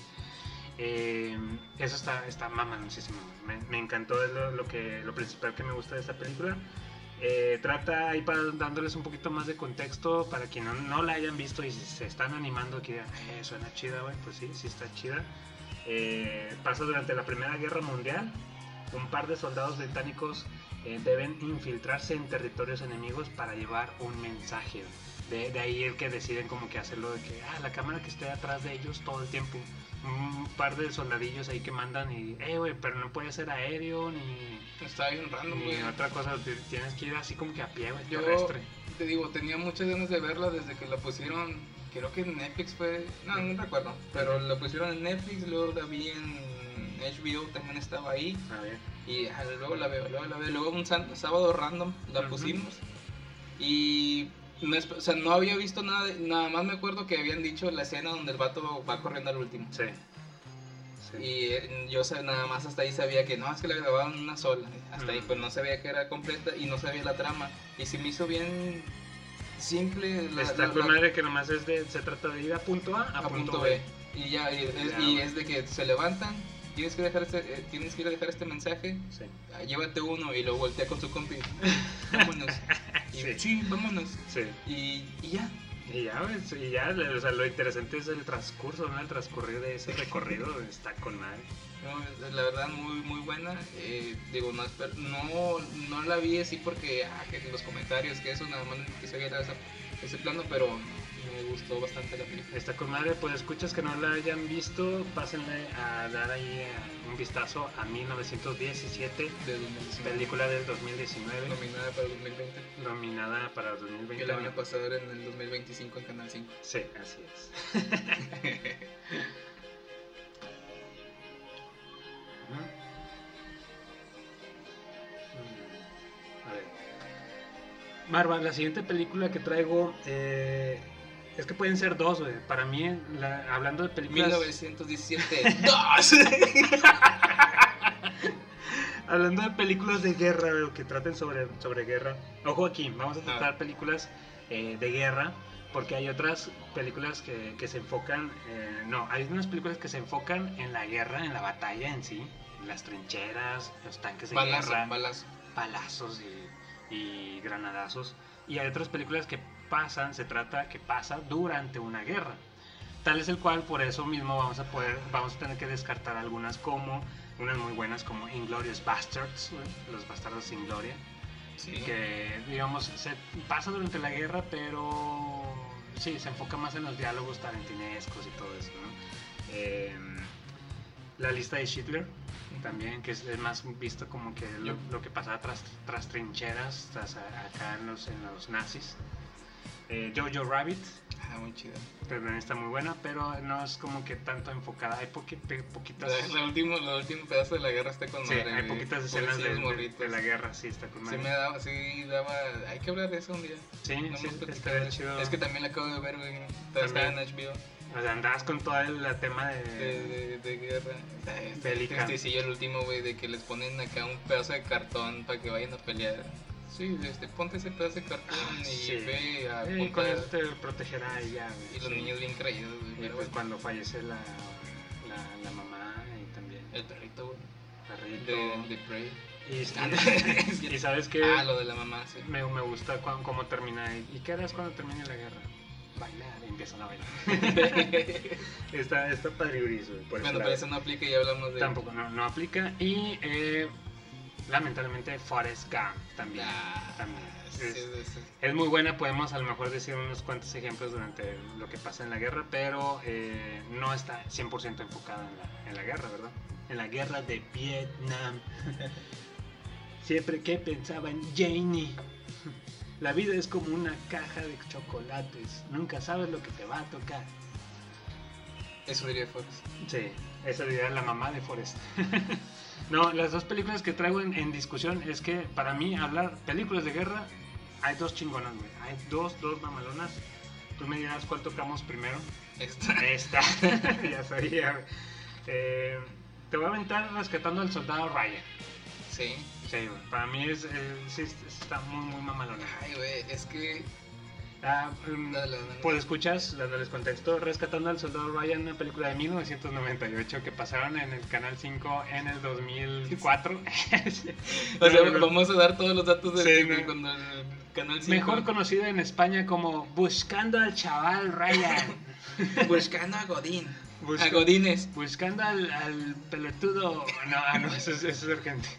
Eh, eso está, está mamancísimo. Me, me encantó es lo, lo que, lo principal que me gusta de esta película. Eh, trata ahí para dándoles un poquito más de contexto para quienes no, no la hayan visto y se están animando que digan, eh, suena chida, güey, pues sí, sí está chida. Eh, pasa durante la Primera Guerra Mundial. Un par de soldados británicos eh, deben infiltrarse en territorios enemigos para llevar un mensaje. De, de ahí el que deciden como que hacerlo de que ah, la cámara que esté atrás de ellos todo el tiempo. Un par de soldadillos ahí que mandan y, eh, güey, pero no puede ser aéreo ni, Está bien random, ni güey. otra cosa. Tienes que ir así como que a pie, güey, Yo terrestre. te digo, tenía muchas ganas de verla desde que la pusieron. Creo que en Netflix fue. No, no recuerdo. Pero la pusieron en Netflix, luego la vi en HBO, también estaba ahí. A ver. Y luego la veo, luego la veo. Luego un sábado random la pusimos. Y. No, es- o sea, no había visto nada, de- nada más me acuerdo que habían dicho la escena donde el vato va corriendo al último. Sí. Sí. Y eh, yo nada más hasta ahí sabía que no, es que la grababan una sola. Hasta ahí Ujú. pues no sabía que era completa y no sabía la trama. Y se me hizo bien simple. La, Está la- con la- madre que nomás es de, se trata de ir a punto A a, a punto B. Y ya, y es, Ya, y güey. es de que se levantan, tienes que dejar este, eh, tienes que ir a dejar este mensaje, Sí. ah, llévate uno y lo voltea con su compi. <laughs> Vámonos. Y Sí. sí, vámonos. Sí. Y, y ya. Y ya, güey, y ya, o sea, lo interesante es el transcurso, ¿no? El transcurrir de ese recorrido <laughs> está con madre. No, la verdad muy muy buena eh, digo no, no no la vi así porque ah, que los comentarios que eso nada más que se viera ese, ese plano pero me gustó bastante la película. Está con madre, pues escuchas que no la hayan visto, pásenle a dar ahí eh, un vistazo a 1917, de 2019 película del 2019, nominada para el 2020 nominada para el que 2020. la van a pasar en el 2025 en Canal 5 Sí, así es. <laughs> Marva, la siguiente película que traigo eh, es que pueden ser dos, güey. Para mí, la- hablando de películas, 1917 <laughs> ¡Dos! hablando de películas de guerra, güey, que traten sobre, sobre guerra. Ojo aquí, vamos a tratar películas eh, de guerra, Porque hay otras películas que, que se enfocan, eh, no, hay unas películas que se enfocan en la guerra, en la batalla en sí, en las trincheras, los tanques de Balazo, guerra, balazo. palazos y, y granadazos. Y hay otras películas que pasan, se trata que pasa durante una guerra. Tal es el cual, por eso mismo vamos a poder, vamos a tener que descartar algunas como, unas muy buenas como Inglorious Bastards, los bastardos sin gloria, Sí. que digamos se pasa durante la guerra, pero sí, se enfoca más en los diálogos tarantinescos y todo eso, ¿no? Eh, la lista de Schindler también, que es, más visto como que lo, lo que pasaba tras, tras trincheras, tras acá en los, en los nazis. Eh, Jojo Rabbit, Ah, muy chido. también está muy buena, pero no es como que tanto enfocada, hay pe- poquitas... La, la último, la último pedazo de la guerra está con Sí, madre, hay poquitas escenas de, de- la guerra, sí, está con Sí madre. me daba, sí daba, hay que hablar de eso un día. Sí, No sí, eso. chido. Es que también la acabo de ver, güey. Está en HBO O sea, andabas con todo el tema de... de, de, de guerra. Está, está Bélica. tristillo el último, güey, de que les ponen acá un pedazo de cartón para que vayan a pelear. Sí, este, ponte ese pedazo de cartón y Ah, Sí. ve a apuntar. con eso te protegerá y ya, güey, Y los sí. niños bien creídos, güey. Y pues bueno, cuando fallece la, la, la mamá y también El perrito, güey. perrito. De, de Prey. Y, <laughs> <laughs> y sabes que Ah, lo de la mamá, sí. me, me gusta cuan- cómo termina. ¿Y qué harás cuando termine la guerra? Bailar, y empiezan a bailar. <laughs> está, está padriuris, güey. por ese Bueno, pero eso no aplica y hablamos de. Tampoco, no, no aplica. Y eh, lamentablemente Forrest Gump también. Ah, también. Es- sí, sí. es muy buena, podemos a lo mejor decir unos cuantos ejemplos durante lo que pasa en la guerra, pero eh, no está 100% enfocada en la, en la guerra, ¿verdad? En la guerra de Vietnam. <laughs> Siempre que pensaba en Janie. <laughs> La vida es como una caja de chocolates. Nunca sabes lo que te va a tocar. Eso diría Forrest. Sí, esa diría la mamá de Forrest. <laughs> no, las dos películas que traigo en, en discusión es que para mí hablar películas de guerra hay dos chingonas, güey. Hay dos, dos mamalonas. Tú me dirás cuál tocamos primero. Esta. Esta, <laughs> ya sabía. Eh, te voy a aventar rescatando al soldado Ryan. Sí. Sí, güey. Para mí es, eh, sí, está muy, muy mamalona. Ay, güey, es que. Ah, mm. Pues escuchas, dándoles contexto, Rescatando al Soldado Ryan, una película de 1998 que pasaron en el Canal 5 en el 2004. <laughs> O sea, vamos a dar todos los datos del Sí, tipo no. cuando el canal 5. Mejor conocida en España como Buscando al Chaval Ryan. <laughs> Buscando a Godín. <laughs> Busca- A Godines. Buscando al, al pelotudo. No, ah, no, eso es, eso es argentino.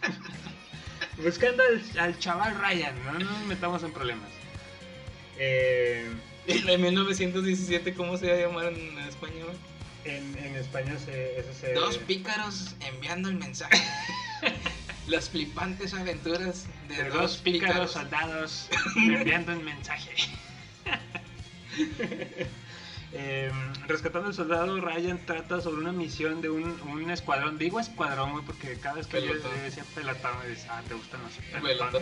Buscando al, al Chaval Ryan. No nos metamos en problemas. Eh, Y la de 1917, ¿cómo se va a llamar en español? en, en español se, eso se. Dos pícaros enviando el mensaje. <laughs> Las flipantes aventuras de, de dos pícaros soldados <laughs> enviando un mensaje. <laughs> Eh, rescatando al soldado, Ryan trata sobre una misión de un, un escuadrón. Digo escuadrón, güey, porque cada vez que yo Pelotón. le decía pelotón, me dice, ah, te gustan los pelotones.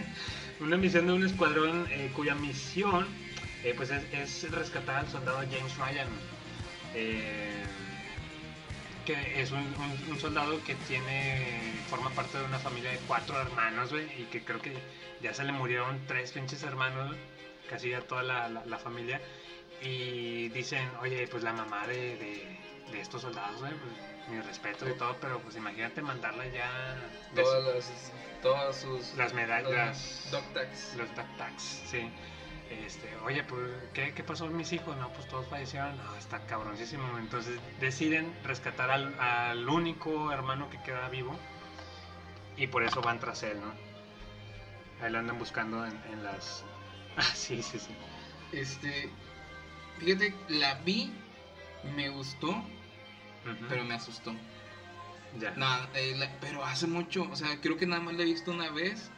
<laughs> una misión de un escuadrón eh, cuya misión eh, pues es, es rescatar al soldado James Ryan. eh, que es un, un- un soldado que tiene forma parte de una familia de cuatro hermanos, güey, y que creo que ya se le murieron tres pinches hermanos, casi ya toda la, la- la familia, y dicen, oye, pues la mamá de, de- de estos soldados, güey, pues mi respeto y todo, pero pues imagínate mandarla ya su- Todas las. Todas sus. las medallas, Dog tags. los duck tags, sí. Este, oye, pues, ¿qué, ¿qué pasó con mis hijos? No, pues todos fallecieron. No, está cabroncísimo. Entonces deciden rescatar al, al único hermano que queda vivo y por eso van tras él, ¿no? Ahí lo andan buscando en, en las... <laughs> Ah, sí, sí, sí. Este. Fíjate, la vi, me gustó, pero me asustó. Ya. No, eh, la- pero hace mucho, o sea, creo que nada más la he visto una vez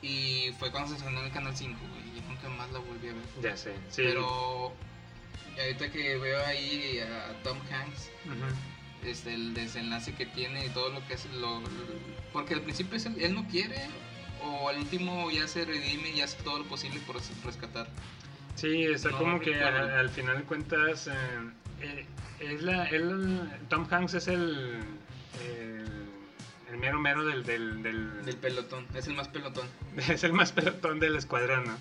y fue cuando se estrenó en el canal 5, güey, y nunca más la volví a ver. Ya sé. Sí. Pero ahorita que veo ahí a Tom Hanks, este, el desenlace que tiene y todo lo que es lo, lo- porque al principio es el- él no quiere o al último ya se redime y hace todo lo posible por res- rescatar. Sí, está No como que al final de cuentas eh, eh, es la, él- Tom Hanks es el, el, el mero mero del, del, del- Del pelotón, es el más pelotón. <laughs> es el más pelotón del escuadrón, ¿no?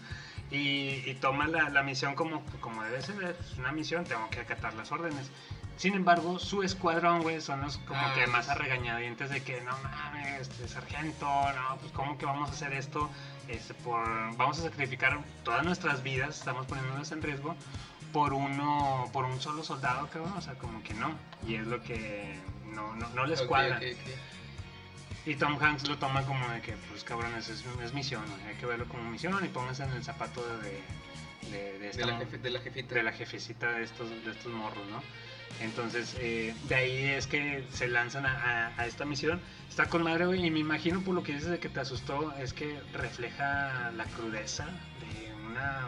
y, y toma la, la misión como, como debe ser, es una misión, tengo que acatar las órdenes. Sin embargo, su escuadrón, güey, son los como Ah, que más sí. a regañadientes de que no mames, este, sargento, no, pues cómo que vamos a hacer esto, Por, vamos a sacrificar todas nuestras vidas, estamos poniéndonos en riesgo por uno, por un solo soldado, cabrón, o sea, como que no, y es lo que no, no, no les Ok, cuadra. Y Tom Hanks lo toma como de que, pues cabrones, es, es misión, hay que verlo como misión y pónganse en el zapato de, de, de esta De la, jefe- de la jefita. de la jefecita de estos, de estos morros, ¿no? Entonces, eh, de ahí es que se lanzan a, a- a esta misión. Está con madre, güey, y me imagino por lo que dices de que te asustó, es que refleja la crudeza de una,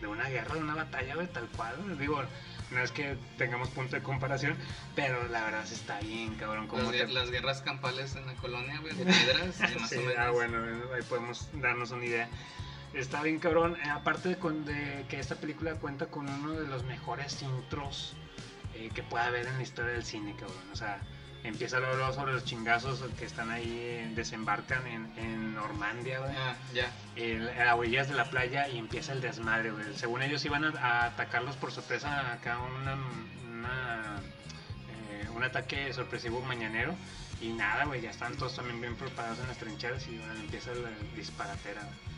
de una guerra, de una batalla, güey, tal cual. Digo, no es que tengamos punto de comparación, pero la verdad está bien, cabrón. Como Las, te- las guerras campales en la colonia, güey, de <laughs> piedras, de más Sí, o menos. ah, bueno, ahí podemos darnos una idea. Está bien cabrón, eh, aparte de, con- de que esta película cuenta con uno de los mejores intros eh, que pueda haber en la historia del cine, cabrón. O sea, empieza luego, luego sobre los chingazos que están ahí, eh, desembarcan en, en Normandia, güey. Ah, ya. el- a orillas de la playa y empieza el desmadre, güey. Según ellos iban a, a atacarlos por sorpresa acá una, una, eh, un ataque sorpresivo mañanero y nada, güey, ya están todos también bien preparados en las trincheras y bueno, empieza la disparatera. güey.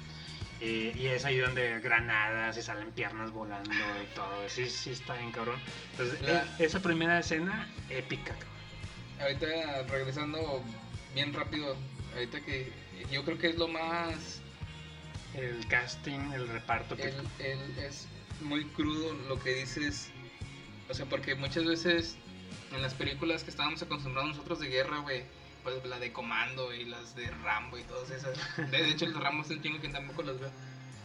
Eh, y es ahí donde granadas y salen piernas volando y todo, sí, sí está bien cabrón. Entonces, eh, esa primera escena épica, cabrón. Ahorita regresando bien rápido, ahorita que yo creo que es lo más El casting, el reparto que... el, el- es muy crudo lo que dices. O sea, porque muchas veces en las películas que estábamos acostumbrados nosotros de guerra, güey, pues la de Comando y las de Rambo y todas esas. De, hecho, el Rambo es un chingo que tampoco las veo.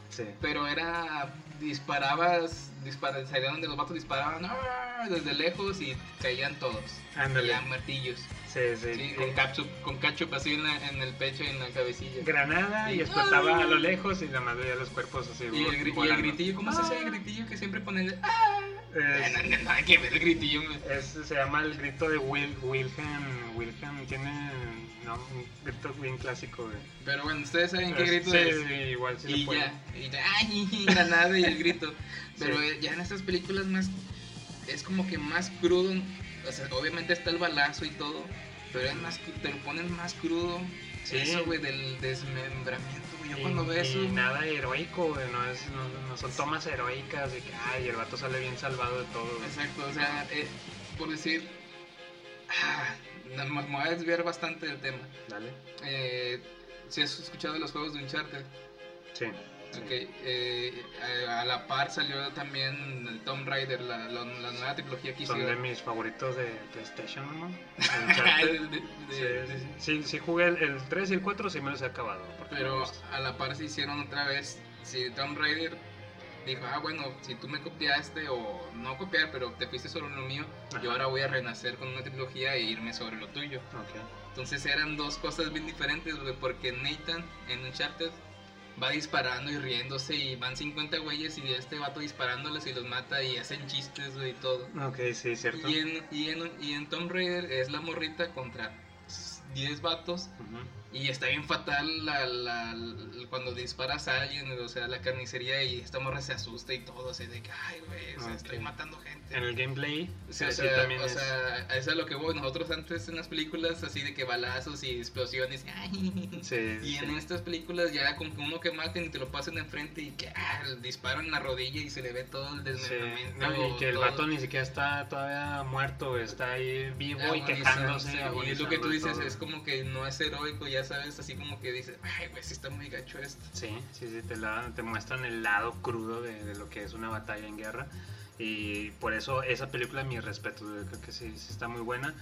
Sí. Pero era. Disparabas. Dispara, salían donde los vatos disparaban ¡ah! desde lejos y caían todos. Ándale. Ya martillos. Sí, sí. Sí, con ketchup, con ketchup así en, la- en el pecho y en la cabecilla. granada y Sí. explotaba a lo lejos y nada más veía los cuerpos así. Y el, y el gritillo, ¿cómo se hace el gritillo que siempre ponen? de, ¡Ah! Es- No, no, nada que ver el gritillo. es- se llama el grito de Wil, Wilhelm. Wilhelm tiene no, un grito bien clásico. güey. Pero bueno, ustedes saben qué grito sí, es. sí, igual sí y se puede. ya, y ya, ¡ay! <laughs> Granada y el grito. Pero Sí. ya en estas películas más. Es como que más crudo. O sea, obviamente está el balazo y todo. Pero es más, te lo ponen más crudo. Sí. Eso, güey, del desmembramiento. Yo Y- cuando veo y eso. nada heroico, güey, no, es, no, no son tomas heroicas de que ay, el vato sale bien salvado de todo. güey. Exacto, o sea, eh, por decir. Ah, me me voy a desviar bastante del tema. Dale. Eh, si has escuchado de los juegos de Uncharted, Sí. ok, eh, a la par salió también el Tomb Raider, la, la- la nueva trilogía que Son de mis favoritos de PlayStation, ¿no? <laughs> De- de- Sí, de- sí, sí, sí jugué el, el 3 y el 4, sí me los he acabado. Pero a la par se hicieron otra vez. Si Tomb Raider dijo, ah, bueno, si tú me copiaste, o no copiar, pero te fuiste sobre lo mío, Ajá. yo ahora voy a renacer con una trilogía e irme sobre lo tuyo. Ok. Entonces eran dos cosas bien diferentes, güey, porque Nathan en Uncharted va disparando y riéndose y van 50 güeyes y este vato disparándoles y los mata y hacen chistes, güey, y todo. Ok, sí, cierto. Y en, y, en, y en Tomb Raider es la morrita contra 10 vatos Ujú. Y está bien fatal la, la- la- cuando disparas a alguien, o sea, la carnicería y esta morra se asusta y todo, así de que, ay, güey, o sea, Ok. estoy matando gente. En el gameplay, sí, o sea, también o es. sea, es a lo que voy. Nosotros antes en las películas así de que balazos y explosiones. <laughs> ay, Sí, y sí. en estas películas ya con que uno que maten y te lo pasen enfrente y que ah, disparo en la rodilla y se le ve todo el Sí, desmembramiento. no, y que el todo. vato ni siquiera está todavía muerto, está ahí vivo y quejándose. Y es lo que tú y dices, todo. es como que no es heroico, ya sabes, así como que dices, ay, güey, sí está muy gacho esto. Sí, sí, sí, te, la- te muestran el lado crudo de, de lo que es una batalla en guerra. Y por eso esa película, mi respeto, creo que sí, sí está muy buena.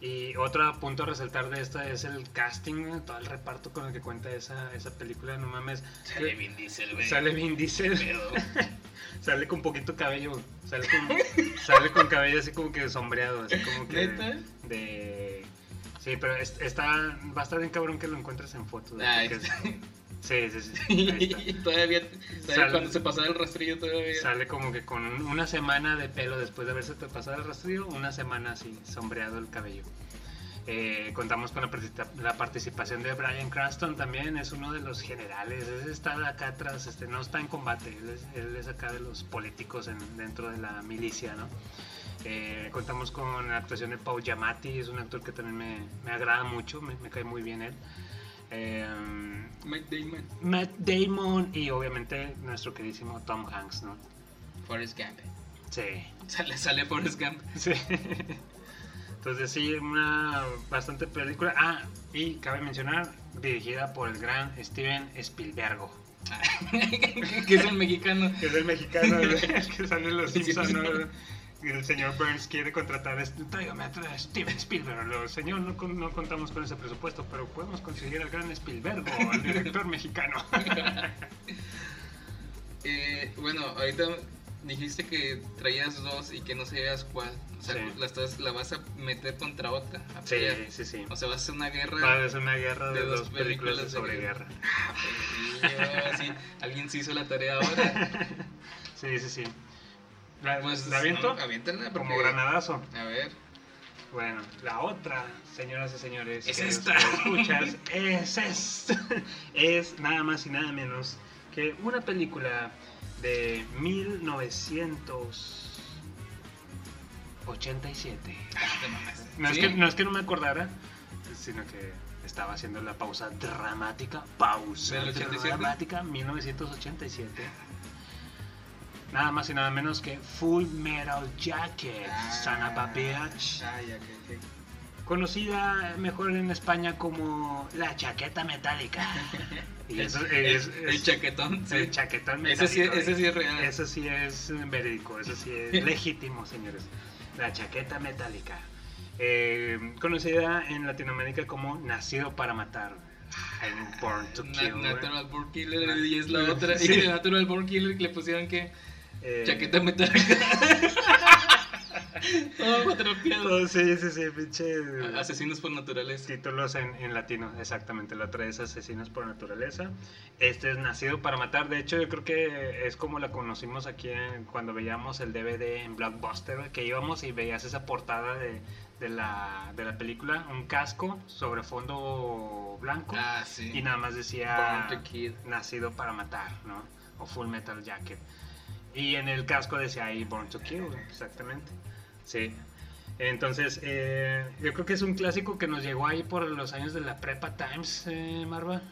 Y otro punto a resaltar de esta es el casting, todo el reparto con el que cuenta esa, esa película, no mames. Sale Vin Diesel, güey. Sale Vin Diesel, <laughs> sale con poquito cabello, sale con, sale con cabello así como que sombreado, así como que ¿Neta? de... Sí, pero es- está, va a estar bien cabrón que lo encuentres en fotos. Ah, es- <laughs> Sí, sí, sí. ahí está. <laughs> Todavía, todavía Sale- cuando se pasaba el rastrillo todavía. Sale como que con un- una semana de pelo después de haberse pasado el rastrillo, una semana así, sombreado el cabello. Eh, contamos con la participación de Brian Cranston también, es uno de los generales, él está acá atrás, este, no está en combate, él es, él es acá de los políticos en- dentro de la milicia, ¿no? Eh, contamos con la actuación de Paul Giamatti, es un actor que también me, me agrada mucho, me, me cae muy bien él. Eh, Matt Damon. Matt Damon y obviamente nuestro queridísimo Tom Hanks, ¿no? Forrest Gump. Sí, Sale, sale Forrest Gump. sí. <laughs> Entonces sí, una bastante película. Ah, y cabe mencionar, dirigida por el gran Steven Spielberg. <laughs> que es el mexicano. Que es el mexicano <laughs> que sale en los Simpsons. ¿no? El señor Burns quiere contratar a tráigame a Steven Spielberg. Lo, señor, no, no contamos con ese presupuesto, pero podemos conseguir al gran Spielberg, al director <laughs> mexicano. <laughs> Eh, bueno, ahorita dijiste que traías dos y que no sabías cuál. O sea, Sí. la, estás, la vas a meter contra otra. Sí, sí, sí. O sea, va a ser una guerra. Va a ser una guerra de, de dos dos películas, películas de sobre guerra. guerra. <laughs> Sí, alguien se hizo la tarea ahora. Sí, sí, sí. ¿La, Pues, ¿la aviento? no, aviéntala, Como porque- granadazo. A ver. Bueno, la otra, señoras y señores, Es que esta. escuchas, <laughs> es esta. Es nada más y nada menos que una película de 1987. Ah, te mamaste. No, es que, no es que no me acordara, sino que estaba haciendo la pausa dramática. Pausa ¿Del 87? dramática 1987. Nada más y nada menos que Full Metal Jacket, Ah, son of a bitch. Ah. Conocida mejor en España como la chaqueta metálica. <laughs> Y eso el, es, el es- chaquetón. el sí. chaquetón Ese sí- metálico. ese sí es real. Eso sí es verídico, eso sí es <laughs> legítimo, señores. La chaqueta metálica. Eh, conocida en Latinoamérica como Nacido para Matar. En Born to Kill. güey. Natural Born Killer y es la otra. Sí. Y de Natural Born Killer le pusieron que Eh, chaqueta metálica. <laughs> Todo cuatropeado. todo- sí, sí, sí, pinche. Asesinos por naturaleza. Títulos en, en latino, exactamente. La otra es Asesinos por Naturaleza. Este es Nacido para Matar. De hecho, yo creo que es como la conocimos aquí en- cuando veíamos el DVD en Blockbuster, que íbamos y veías esa portada de, de la, de la película, un casco sobre fondo blanco Ah, sí. y nada más decía. Nacido para Matar, ¿no? O Full Metal Jacket. Y en el casco decía ahí Born to Kill, exactamente. Sí. Entonces, eh, yo creo que es un clásico que nos llegó ahí por los años de la Prepa Times, eh, Marva.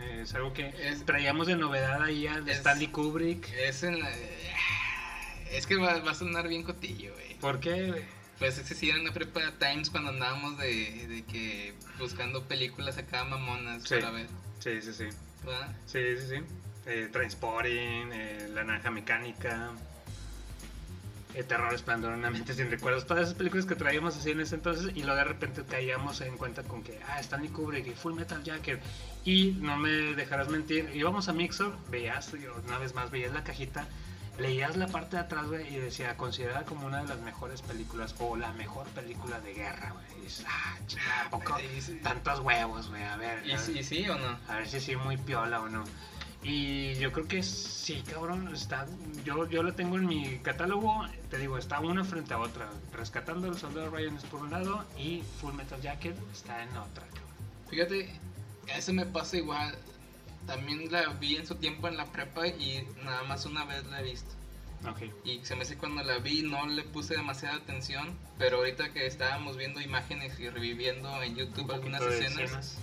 Eh, es algo que Es- traíamos de novedad ahí de Es- Stanley Kubrick. Es en la... Es que va, va a sonar bien cotillo, güey. ¿Por qué? güey? Pues es que sí, era en la prepa Times cuando andábamos de, de que buscando películas acá mamonas Sí. para ver. Sí, sí, sí. ¿verdad? Sí, sí, sí. Eh, Transporting, eh, La Naranja Mecánica, eh, Terror Esplendor, Una Mente Sin Recuerdos. Todas esas películas que traíamos así en ese entonces y luego de repente caíamos en cuenta con que, ah, Stanley Kubrick y Full Metal Jacket. Y no me dejarás mentir, íbamos a Mixer, veías, una vez más, veías la cajita, leías la parte de atrás, güey, y decía, considerada como una de las mejores películas o la mejor película de guerra, güey. Y dices, ah, chingada, ¿a poco? Y sí. Tantos huevos, güey, a ver. ¿Y, a sí- ver. y sí o no? A ver si sí, muy piola o no. Y yo creo que sí, cabrón. Está, yo, yo la tengo en mi catálogo. Te digo, está una frente a otra. Rescatando al soldado Ryan es por un lado y Full Metal Jacket está en otra. cabrón. Fíjate, eso me pasa igual. También la vi en su tiempo en la prepa y nada más una vez la he visto. Ok. Y se me hace cuando la vi no le puse demasiada atención, pero ahorita que estábamos viendo imágenes y reviviendo en YouTube Un algunas escenas,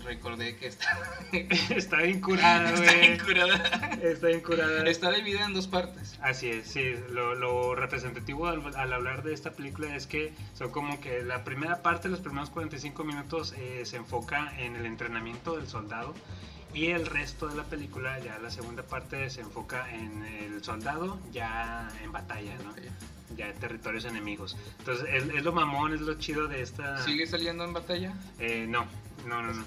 recordé que está, <laughs> está bien curada, está bien curada. Está bien curada. Está dividida en dos partes. Así es, sí, lo, lo representativo al, al hablar de esta película es que son como que la primera parte, los primeros 45 minutos eh, se enfoca en el entrenamiento del soldado y el resto de la película, ya la segunda parte se enfoca en el soldado ya en batalla, ¿no? Ya en territorios enemigos. Entonces es, es lo mamón, es lo chido de esta... ¿Sigue saliendo en batalla? Eh, no, no, no, no.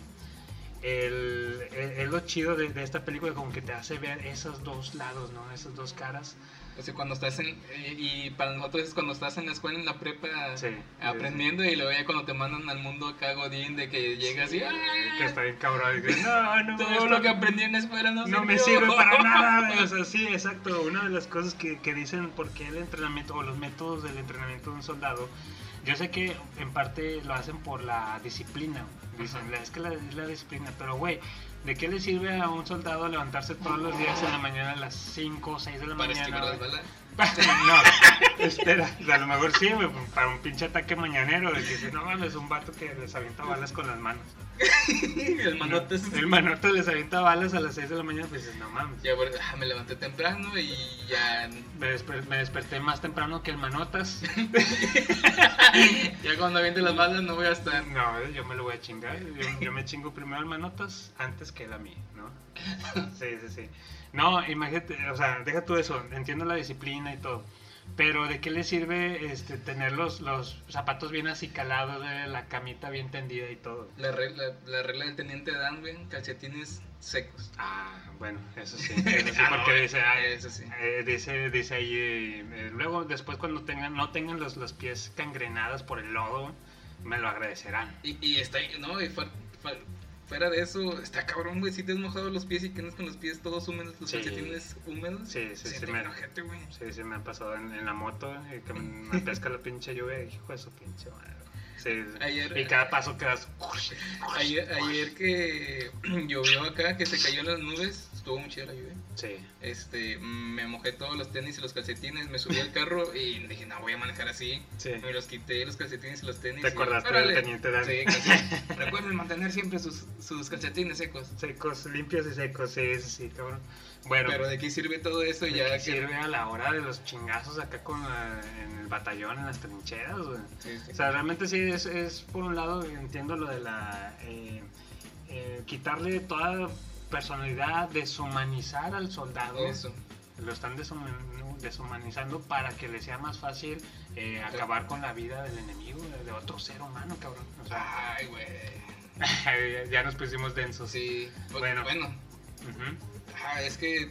El, es lo chido de, de esta película, como que te hace ver esos dos lados, ¿no? Esas dos caras. O sea, cuando estás en. Y, para nosotros es cuando estás en la escuela, en la prepa, Sí, aprendiendo, y luego ya cuando te mandan al mundo acá, Godín, de que llegas y. ¡ah! Que está bien cabrón. que, no, no, Todo esto lo que aprendí en la escuela no, no me sirvió". sirve para <laughs> nada. O sea, sí, exacto. Una de las cosas que, que dicen por qué el entrenamiento o los métodos del entrenamiento de un soldado Yo sé que en parte lo hacen por la disciplina. Dicen, "La- es que la, es la disciplina. Pero, güey, ¿de qué le sirve a un soldado levantarse todos los días en la mañana a las 5 o 6 de la Para mañana? esquivar las balas. No, espera, a lo mejor sí, para un pinche ataque mañanero. De que no mames, un vato que les avienta balas con las manos. <laughs> el manotes. El manote les avienta balas a las 6 de la mañana, pues dices, no mames. Ya, bueno, ah, me levanté temprano y ya. Me, desper- me desperté más temprano que el manotas. <laughs> Ya cuando aviente las balas no voy a estar. No, yo me lo voy a chingar. Yo, yo me chingo primero al manotas antes que él a mí, ¿no? Sí, sí, sí. No, imagínate, o sea, deja tú eso, entiendo la disciplina y todo. Pero ¿de qué le sirve este, tener los, los zapatos bien acicalados, eh, la camita bien tendida y todo? La regla, la regla del teniente Dan, güey, calcetines secos. Ah, bueno, eso sí. <laughs> Eso sí Ah, porque no, dice, ah, eso sí. eh, dice, dice ahí, eh, eh, luego después cuando tengan, no tengan los, los pies cangrenados por el lodo, me lo agradecerán. Y, y está, no, y fuera, fuera de eso, está cabrón, güey, si te has mojado los pies y tienes con los pies todos húmedos, los Sí. calcetines húmedos. Sí, sí, sí, me-. Sí, sí, me ha pasado en, en la moto eh, que me, <laughs> me pesca la pinche lluvia, hijo de su pinche madre. Sí, Ayer- y cada paso quedas. Ayer, ayer que <clears throat> llovió acá, que se cayó en las nubes, estuvo muy chida la lluvia. Sí, Este, me mojé todos los tenis y los calcetines, me subí al carro y dije, no, voy a manejar así. sí. Me los quité, los calcetines y los tenis. Te acordaste del teniente Dan. Sí, <laughs> casi. Recuerden mantener siempre sus, sus calcetines secos. Secos, limpios y secos, sí, sí, sí, cabrón. Bueno, Pero de qué sirve todo eso ¿de ya qué que... sirve a la hora de los chingazos acá con la- en el batallón, en las trincheras, güey? Sí, sí. O sea, realmente sí es, es por un lado, entiendo lo de la... eh, eh, quitarle toda personalidad, deshumanizar al soldado. Eso. Lo están deshuman- deshumanizando para que le sea más fácil eh, acabar con la vida del enemigo, de, otro ser humano, cabrón. O sea, Ay, güey. <laughs> ya, nos pusimos densos. Sí. Bueno. Bueno. Ujú. Ah, es que...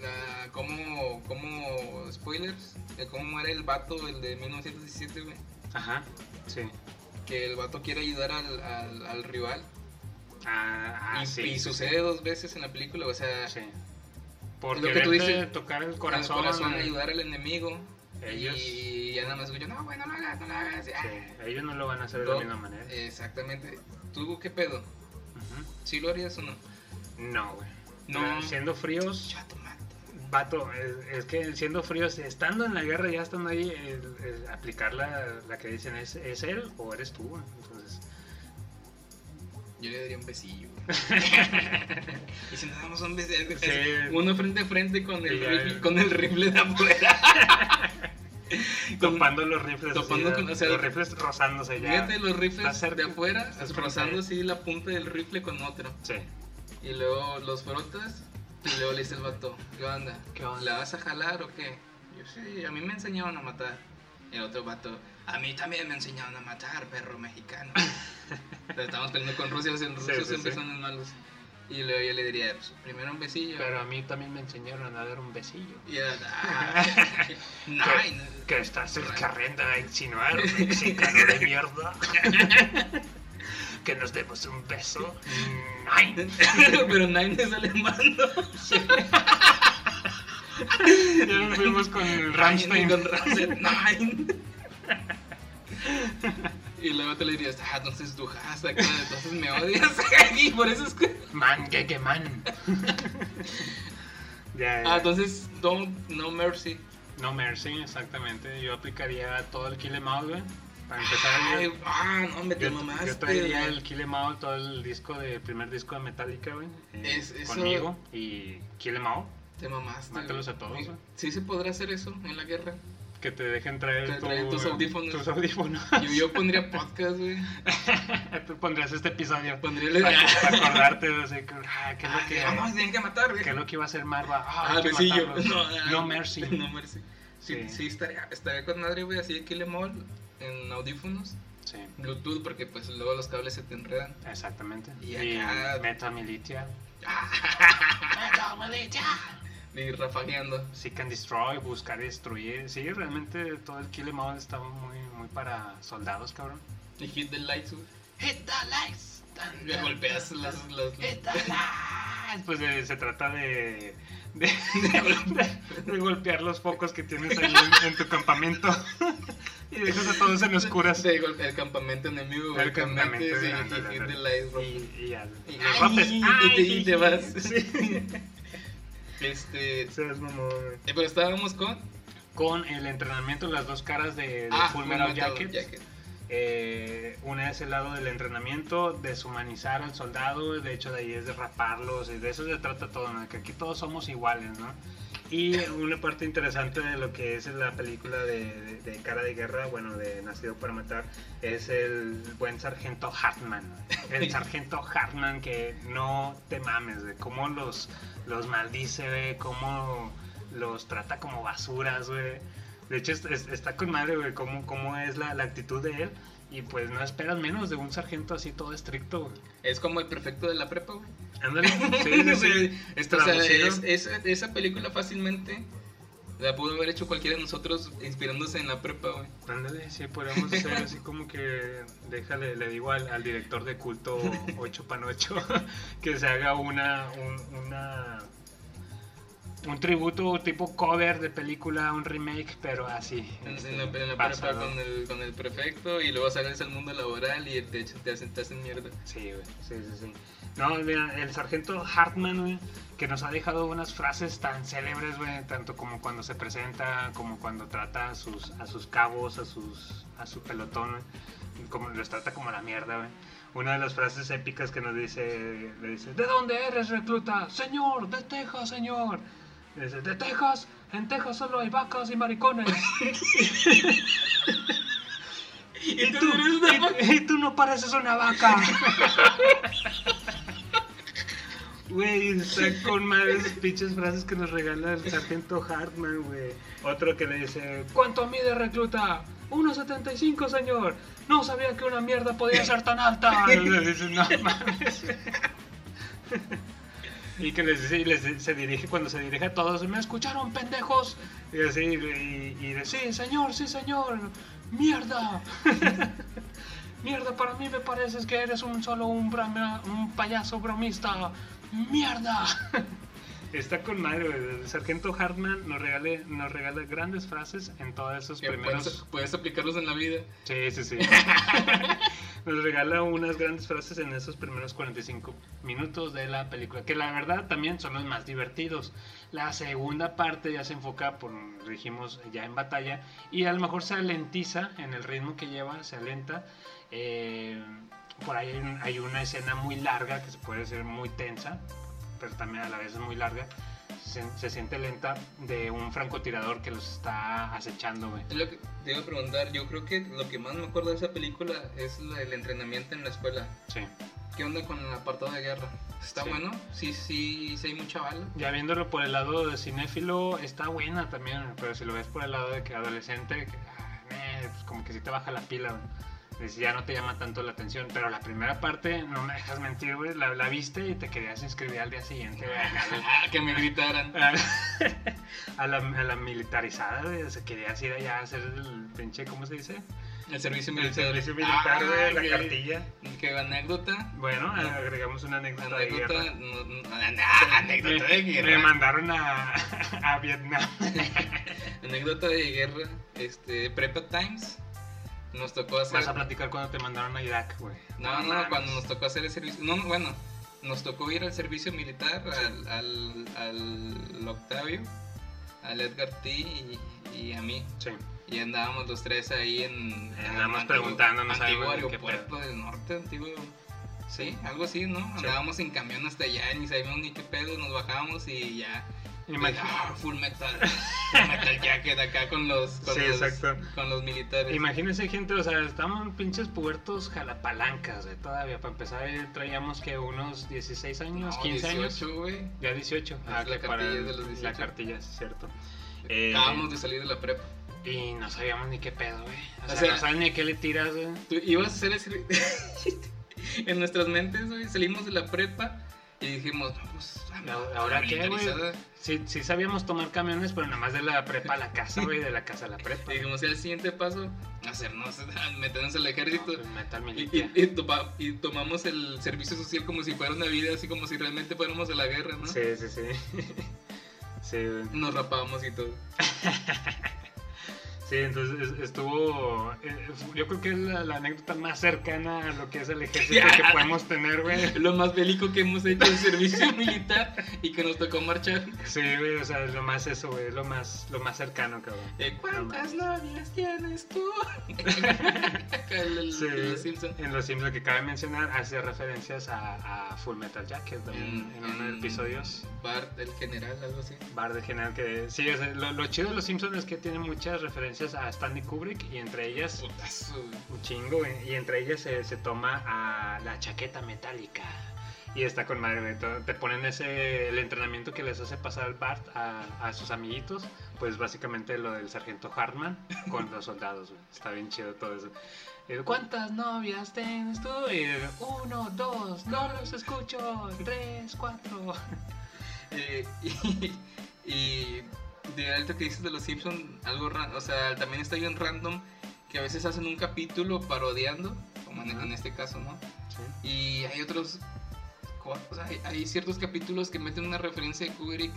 La, como, como spoilers, de cómo muere el vato, el de 1917, güey. Ajá, sí. Que el vato quiere ayudar al, al, al rival. Ah, ah, y, sí, y sí, sucede dos veces en la película, o sea, Sí. Por Lo que tú dices, tocar el el corazón. corazón, eh, ayudar al enemigo. Ellos- Y ya nada más escucho, no, güey, no lo hagas, no lo hagas. sí, Ah. ellos no lo van a hacer de la misma manera. Exactamente. ¿Tú qué pedo? Ujú. ¿Sí lo harías o no? No, güey. No. Siendo fríos. Vato, es, es que siendo fríos, estando en la guerra, ya estando ahí, el- el aplicar la, la que dicen es, es él o eres tú. Entonces, Yo le daría un besillo. <laughs> y si nos damos un besillo, Sí. uno frente a frente con el, rifle, con el rifle de afuera. <laughs> Topando los rifles, así, topando con- o sea, los rifles rozándose ya. Fíjate los rifles de afuera, rozando así la punta del rifle con otro. Sí. Y luego los frotas y luego le dice el vato, ¿qué onda? ¿Qué onda? ¿La vas a jalar o qué? Yo sí, a mí me enseñaron a matar. Y el otro vato, a mí también me enseñaron a matar, perro mexicano. <laughs> Pero estamos peleando con Rusia, los rusos sí, siempre sí. son los malos. Y luego yo le diría, pues, primero un besillo. Pero a mí también me enseñaron a dar un besillo. Y ya, ah, <laughs> no, que, no. que estás el carrenda a insinuar, mexicano de mierda. <laughs> que nos demos un beso. Nine. <laughs> Pero Nine es alemán. Ya nos fuimos con el Rammstein. Con Rammstein. Nine. <laughs> Y luego te le dirías, ah, entonces tu hashtag, entonces me odias. <laughs> y por eso es que. Man, que que man. ya, ya. Ah, entonces, don't, no mercy. No mercy, exactamente. Yo aplicaría todo el kill em out, güey. Para empezar, Ay, yo, ah, no, me te yo, mamaste. yo traería güey. el kill em out, todo el disco de, el primer disco de Metallica, güey. eh, Es- eso- Conmigo. Y kill em out. Te mamaste. Mátalos a todos, güey. Sí se podrá hacer eso en la guerra. Que te dejen traer Te tu- tus audífonos. tus audífonos. Yo, yo pondría podcast, güey. <laughs> Tú pondrías este episodio. Pondría el... Para, <laughs> para acordarte de ese, que, ah, ¿qué es lo Ah, que, vamos, tienen que matar, güey. qué es lo que iba a hacer Marva? Ah, Ah, que besillo. matarlos. No, <laughs> No ah, mercy. No mercy. Sí, Sí. sí, estaría, estaría con madre, güey, así de Kill Em All en audífonos, Sí, Bluetooth, porque pues luego los cables se te enredan. exactamente. Y Y, acá- Meta Militia. Y rafagueando. Seek and Destroy, buscar y destruir. Sí, realmente todo el Kill Em All está muy, muy para soldados, cabrón. Y hit the lights, güey. Hit the lights. Y golpeas las... las, Hit the lights. Pues eh, se trata de de, de- de golpear los focos que tienes ahí en, en tu campamento. <laughs> y dejas a todos en oscuras. El, campamento enemigo. El campamento, y- sí, y light. Y, y. Y- ay, y Ay, te- y te vas. Sí. <laughs> Este. Pero estábamos con. Con el entrenamiento, las dos caras de, de Ah, Full Metal Jacket. Eh, una es el lado del entrenamiento, deshumanizar al soldado, de hecho de ahí es de raparlos, y de eso se trata todo, ¿no? que aquí todos somos iguales, ¿no? Y una parte interesante de lo que es la película de, de- de Cara de Guerra, bueno, de Nacido para Matar, es el buen sargento Hartman. El <laughs> sargento Hartman que no te mames, de cómo los, los maldice, güey, cómo los trata como basuras, güey. De hecho, es- es- está con madre, güey, cómo, cómo es la, la actitud de él. Y pues no esperas menos de un sargento así todo estricto, güey. Es como el prefecto de la prepa, güey. Ándale. Sí, sí, <laughs> sí. Esto, o sea, Traducido. es- esa, película fácilmente la pudo haber hecho cualquiera de nosotros inspirándose en la prepa, güey. Ándale, sí, podríamos hacer así como que déjale, le digo al, al director de culto 8 Panocho <laughs> que se haga una, un, una un tributo tipo cover de película, un remake, pero así. En, este, en la, en la prepa con el, con el prefecto y luego sales al mundo laboral y te, te, hacen, te hacen mierda. Sí, güey, sí, sí, sí. No, mira, el sargento Hartman, güey, que nos ha dejado unas frases tan célebres, güey, tanto como cuando se presenta, como cuando trata a sus, a sus cabos, a sus, a su pelotón, güey, como los trata como la mierda, güey. Una de las frases épicas que nos dice, le dice, ¿de dónde eres, recluta? Señor, de Texas, señor. Dice, ¿de Texas? En Texas solo hay vacas y maricones. <laughs> y, tú, y- y tú no pareces una vaca. <laughs> Güey, está con madre esas pinches frases que nos regala el sargento Hartman, güey. Otro que le dice, ¿cuánto mide recluta? 1.75, señor. No sabía que una mierda podía ser tan alta. <laughs> Y le dice, no mames. Y que les dice, y les- se dirige, cuando se dirige a todos, ¿me escucharon, pendejos? Y así, y, y de, sí, señor, sí, señor. Mierda. <laughs> Mierda, para mí me pareces que eres un solo un, broma- un payaso bromista. Mierda. <laughs> Está con madre. El sargento Hartman nos, regale, nos regala grandes frases en todos esos primeros... puedes, puedes aplicarlos en la vida. Sí, sí, sí. <laughs> Nos regala unas grandes frases en esos primeros 45 minutos de la película, que la verdad también son los más divertidos. La segunda parte ya se enfoca, por dijimos, ya en batalla, y a lo mejor se alentiza en el ritmo que lleva, se alenta. Eh, por ahí hay, un- hay una escena muy larga que se puede ser muy tensa, pero también a la vez es muy larga. Se, se siente lenta de un francotirador que los está acechando, güey. Es lo que te iba a preguntar. Yo creo que lo que más me acuerdo de esa película es el entrenamiento en la escuela. Sí. ¿Qué onda con el apartado de guerra? ¿Está Sí. bueno? Sí, sí, sí hay mucha bala. Ya viéndolo por el lado de cinéfilo, está buena también, pero si lo ves por el lado de que adolescente, que, ah, eh, pues como que sí te baja la pila, güey. Dices, ya no te llama tanto la atención, pero la primera parte, no me dejas mentir, güey, la, la viste y te querías inscribir al día siguiente. Ah, que me gritaran. <laughs> a, la, a la militarizada, güey, o sea, querías ir allá a hacer el pinche, ¿cómo se dice? El servicio El militar. servicio militar, Ah, güey, la que- cartilla. Que anécdota. Bueno, agregamos una anécdota, de Anécdota. guerra. no- no- ah, anécdota de guerra. me mandaron a, <laughs> a Vietnam. <laughs> Anécdota de guerra. Este, Prepa Times. Nos tocó hacer. Vas a platicar cuando te mandaron a Irak, güey. No, no, mames. cuando nos tocó hacer el servicio. No, no, bueno, nos tocó ir al servicio militar al, al, al Octavio, al Edgar T y, y a mí. Sí. Y andábamos los tres ahí en. Andábamos no Antiguo sabíamos ni qué aeropuerto del norte, antiguo. Sí, algo así, ¿no? Andábamos en camión hasta allá, ni sabíamos ni qué pedo, nos bajábamos y ya. Ah, full metal. Full metal jacket acá con los. Con Sí, los. Con los militares. Imagínense, gente, o sea, estamos pinches pubertos jalapalancas, güey, todavía. Para empezar, eh, traíamos que unos 16 años, No, 15 años. 18, güey. Ya 18. Ah, la cartilla de los 18. La cartilla, es cierto. Eh, Acabamos de salir de la prepa. Y no sabíamos ni qué pedo, güey. O, O sea, sea, no sabes ni a qué le tiras, güey. Tú ibas a hacer ese... <laughs> en nuestras mentes, güey, salimos de la prepa y dijimos, no, pues, ¿Y ¿Ahora qué, güey? Sí, sí sabíamos tomar camiones, pero nada más de la prepa a la casa, güey, de la casa a la prepa. Y dijimos, el siguiente paso, hacernos, <laughs> meternos al ejército. Pues, metal Y, y- y toma- y tomamos el servicio social como si fuera una vida, así como si realmente fuéramos a la guerra, ¿no? Sí, sí, sí. <laughs> Sí. Nos rapábamos y todo. <laughs> Sí, entonces es- estuvo. eh, Yo creo que es la, la anécdota más cercana a lo que es el ejército que <laughs> podemos tener, güey. Lo más bélico que hemos hecho en servicio <laughs> militar y que nos tocó marchar. Sí, güey, o sea, es lo más eso, güey, es lo más, lo más cercano, cabrón. Eh, ¿Cuántas novias tienes tú? <laughs> el, el- Sí, el Simpson. en Los Simpsons que cabe mencionar hace referencias a, a Full Metal Jacket también en, uno de los episodios. Bart, el general, algo así. Bar de general que sí, o sea, lo, lo chido de Los Simpsons es que tiene muchas referencias a Stanley Kubrick y entre ellas Putazo, un chingo, güey, y entre ellas se, se toma a la chaqueta metálica. Y está con madre, Te ponen ese, el entrenamiento que les hace pasar al Bart a, a sus amiguitos. Pues básicamente lo del sargento Hartman con los soldados, güey. Está bien chido todo eso. Y, ¿Cuántas novias tienes tú? Uno, dos, no los escucho. Tres, cuatro. <laughs> Eh, y, y de ahorita que dices de los Simpsons, algo o sea, también está bien random que a veces hacen un capítulo parodiando, como en, en este caso, ¿no? Sí. Y hay otros, o sea, hay, hay ciertos capítulos que meten una referencia de Kubrick,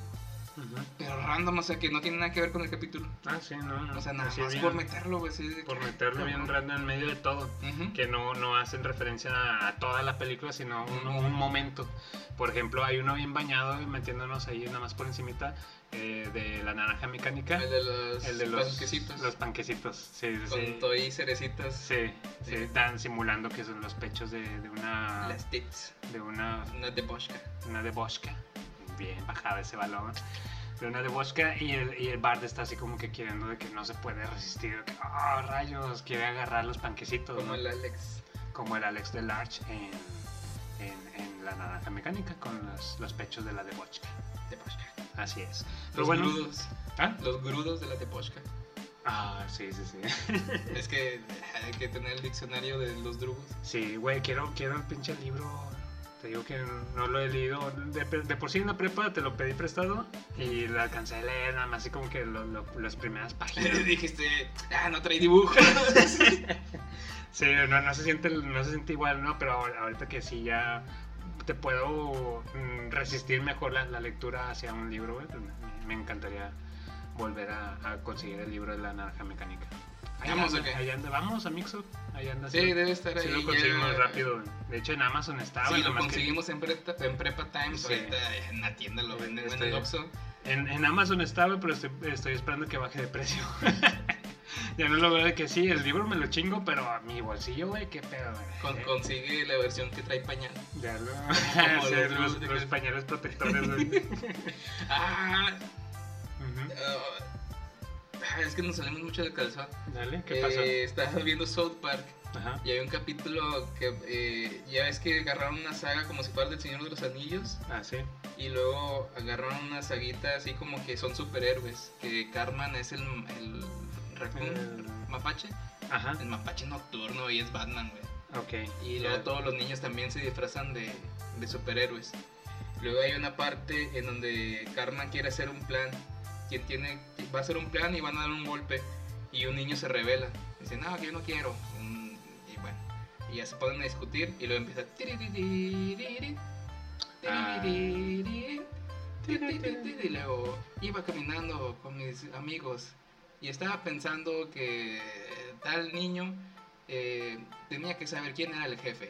Ujú. pero random, o sea, que no tiene nada que ver con el capítulo. Ah, sí, no, no. O sea, nada Así más bien, por meterlo, güey. de por que, meterlo bien cabrón. random en medio de todo. Ujú. que no, no hacen referencia a, toda la película, sino un, un momento. Por ejemplo, hay uno bien bañado metiéndonos ahí nada más por encimita eh, de la naranja mecánica. El de los, El de los panquecitos. Los panquecitos, sí, sí, con toy cerecitas. Sí, sí, están simulando que son los pechos de, de una Las tits. de una, Una de Boschka. una de Boschka. Bien bajada ese balón. De una de Boschka y el, y el Bart está así como que queriendo de que no se puede resistir. que, "Ah, rayos! Quiere agarrar los panquecitos. Como ¿no? el Alex. como el Alex de en, en la naranja mecánica con los, los pechos de la de Bochka. De. Así es. Pero Los bueno. grudos. ¿Ah? Los grudos de la de Boschka. Ah, sí, sí, sí. <laughs> Es que hay que tener el diccionario de los drugos. Sí, güey, quiero, quiero el pinche libro. Te digo que no lo he leído. De, de por sí en la prepa te lo pedí prestado y lo alcancé a leer nada más así como que lo- lo- las primeras páginas. <laughs> Dijiste, ah, no trae dibujo. <laughs> Sí, no, no se siente, no se siente igual, ¿no? Pero ahor- ahorita que sí ya te puedo mm, resistir mejor la, la lectura hacia un libro, güey, pues me, me encantaría volver a, a conseguir el libro de la naranja mecánica. ¿Vamos anda, vamos a Mixup, ahí anda. Sí, debe estar Sí ahí. lo ya. conseguimos rápido, de hecho en Amazon estaba. Sí, lo nomás que- conseguimos en, Prepa, en Prepa Times. Sí. Ahorita en la tienda lo venden en Este- el Oxxo. En, en Amazon estaba, pero estoy, estoy esperando que baje de precio. <laughs> <laughs> ya no lo veo de que sí, el libro me lo chingo, pero a mi bolsillo, güey, qué pedo, güey. Con- Eh, consigue la versión que trae pañal. Ya lo... <laughs> Sí, los los, glúteos. los pañales protectores, güey. <laughs> Ah, ah, es que nos salimos mucho de calzón. Dale, ¿qué pasó? Eh, estaba viendo South Park Ajá. y hay un capítulo que eh, ya ves que agarraron una saga como si fuera del Señor de los Anillos Ah, sí. y luego agarraron una saguita así como que son superhéroes. Que Carman es el, el raccoon, El- mapache, Ajá. el mapache nocturno y es Batman, güey. Ok. Y luego todos los niños también se disfrazan de, de superhéroes. Luego hay una parte en donde Karma quiere hacer un plan. Quien tiene, va a hacer un plan y van a dar un golpe. Y un niño se revela. Dice, no, que yo no quiero. Y bueno, y ya se ponen a discutir. Y luego empieza. "Tiriririri, Ah. tiriririri, tiriririri", Y luego iba caminando con mis amigos. Y estaba pensando que tal niño eh, tenía que saber quién era el jefe.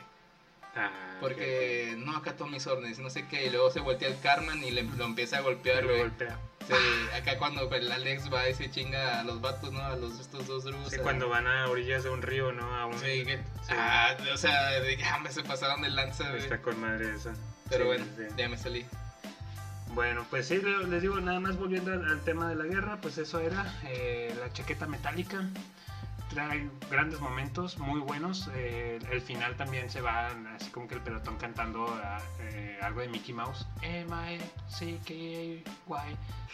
Ah, Porque no acató mis órdenes, no sé qué. Y luego se voltea el Carmen y le, lo empieza a golpear, Lo golpea. Se- acá cuando el Alex va y se chinga a los vatos, ¿no? A los estos dos drugos. Sí, a- cuando van a orillas de un río, ¿no? A un... Sí, que- Sí. Ah, o sea, de que hombre, se pasaron de lanza. Está con madre esa. Pero Sí, bueno, sí, sí. ya me salí. Bueno, pues sí, le- les digo, nada más volviendo al, al tema de la guerra, pues eso era eh, la chaqueta metálica. Trae grandes momentos, muy buenos. eh, el final también se va así como que el pelotón cantando ah, eh, algo de Mickey Mouse. M-I-C-K-Y,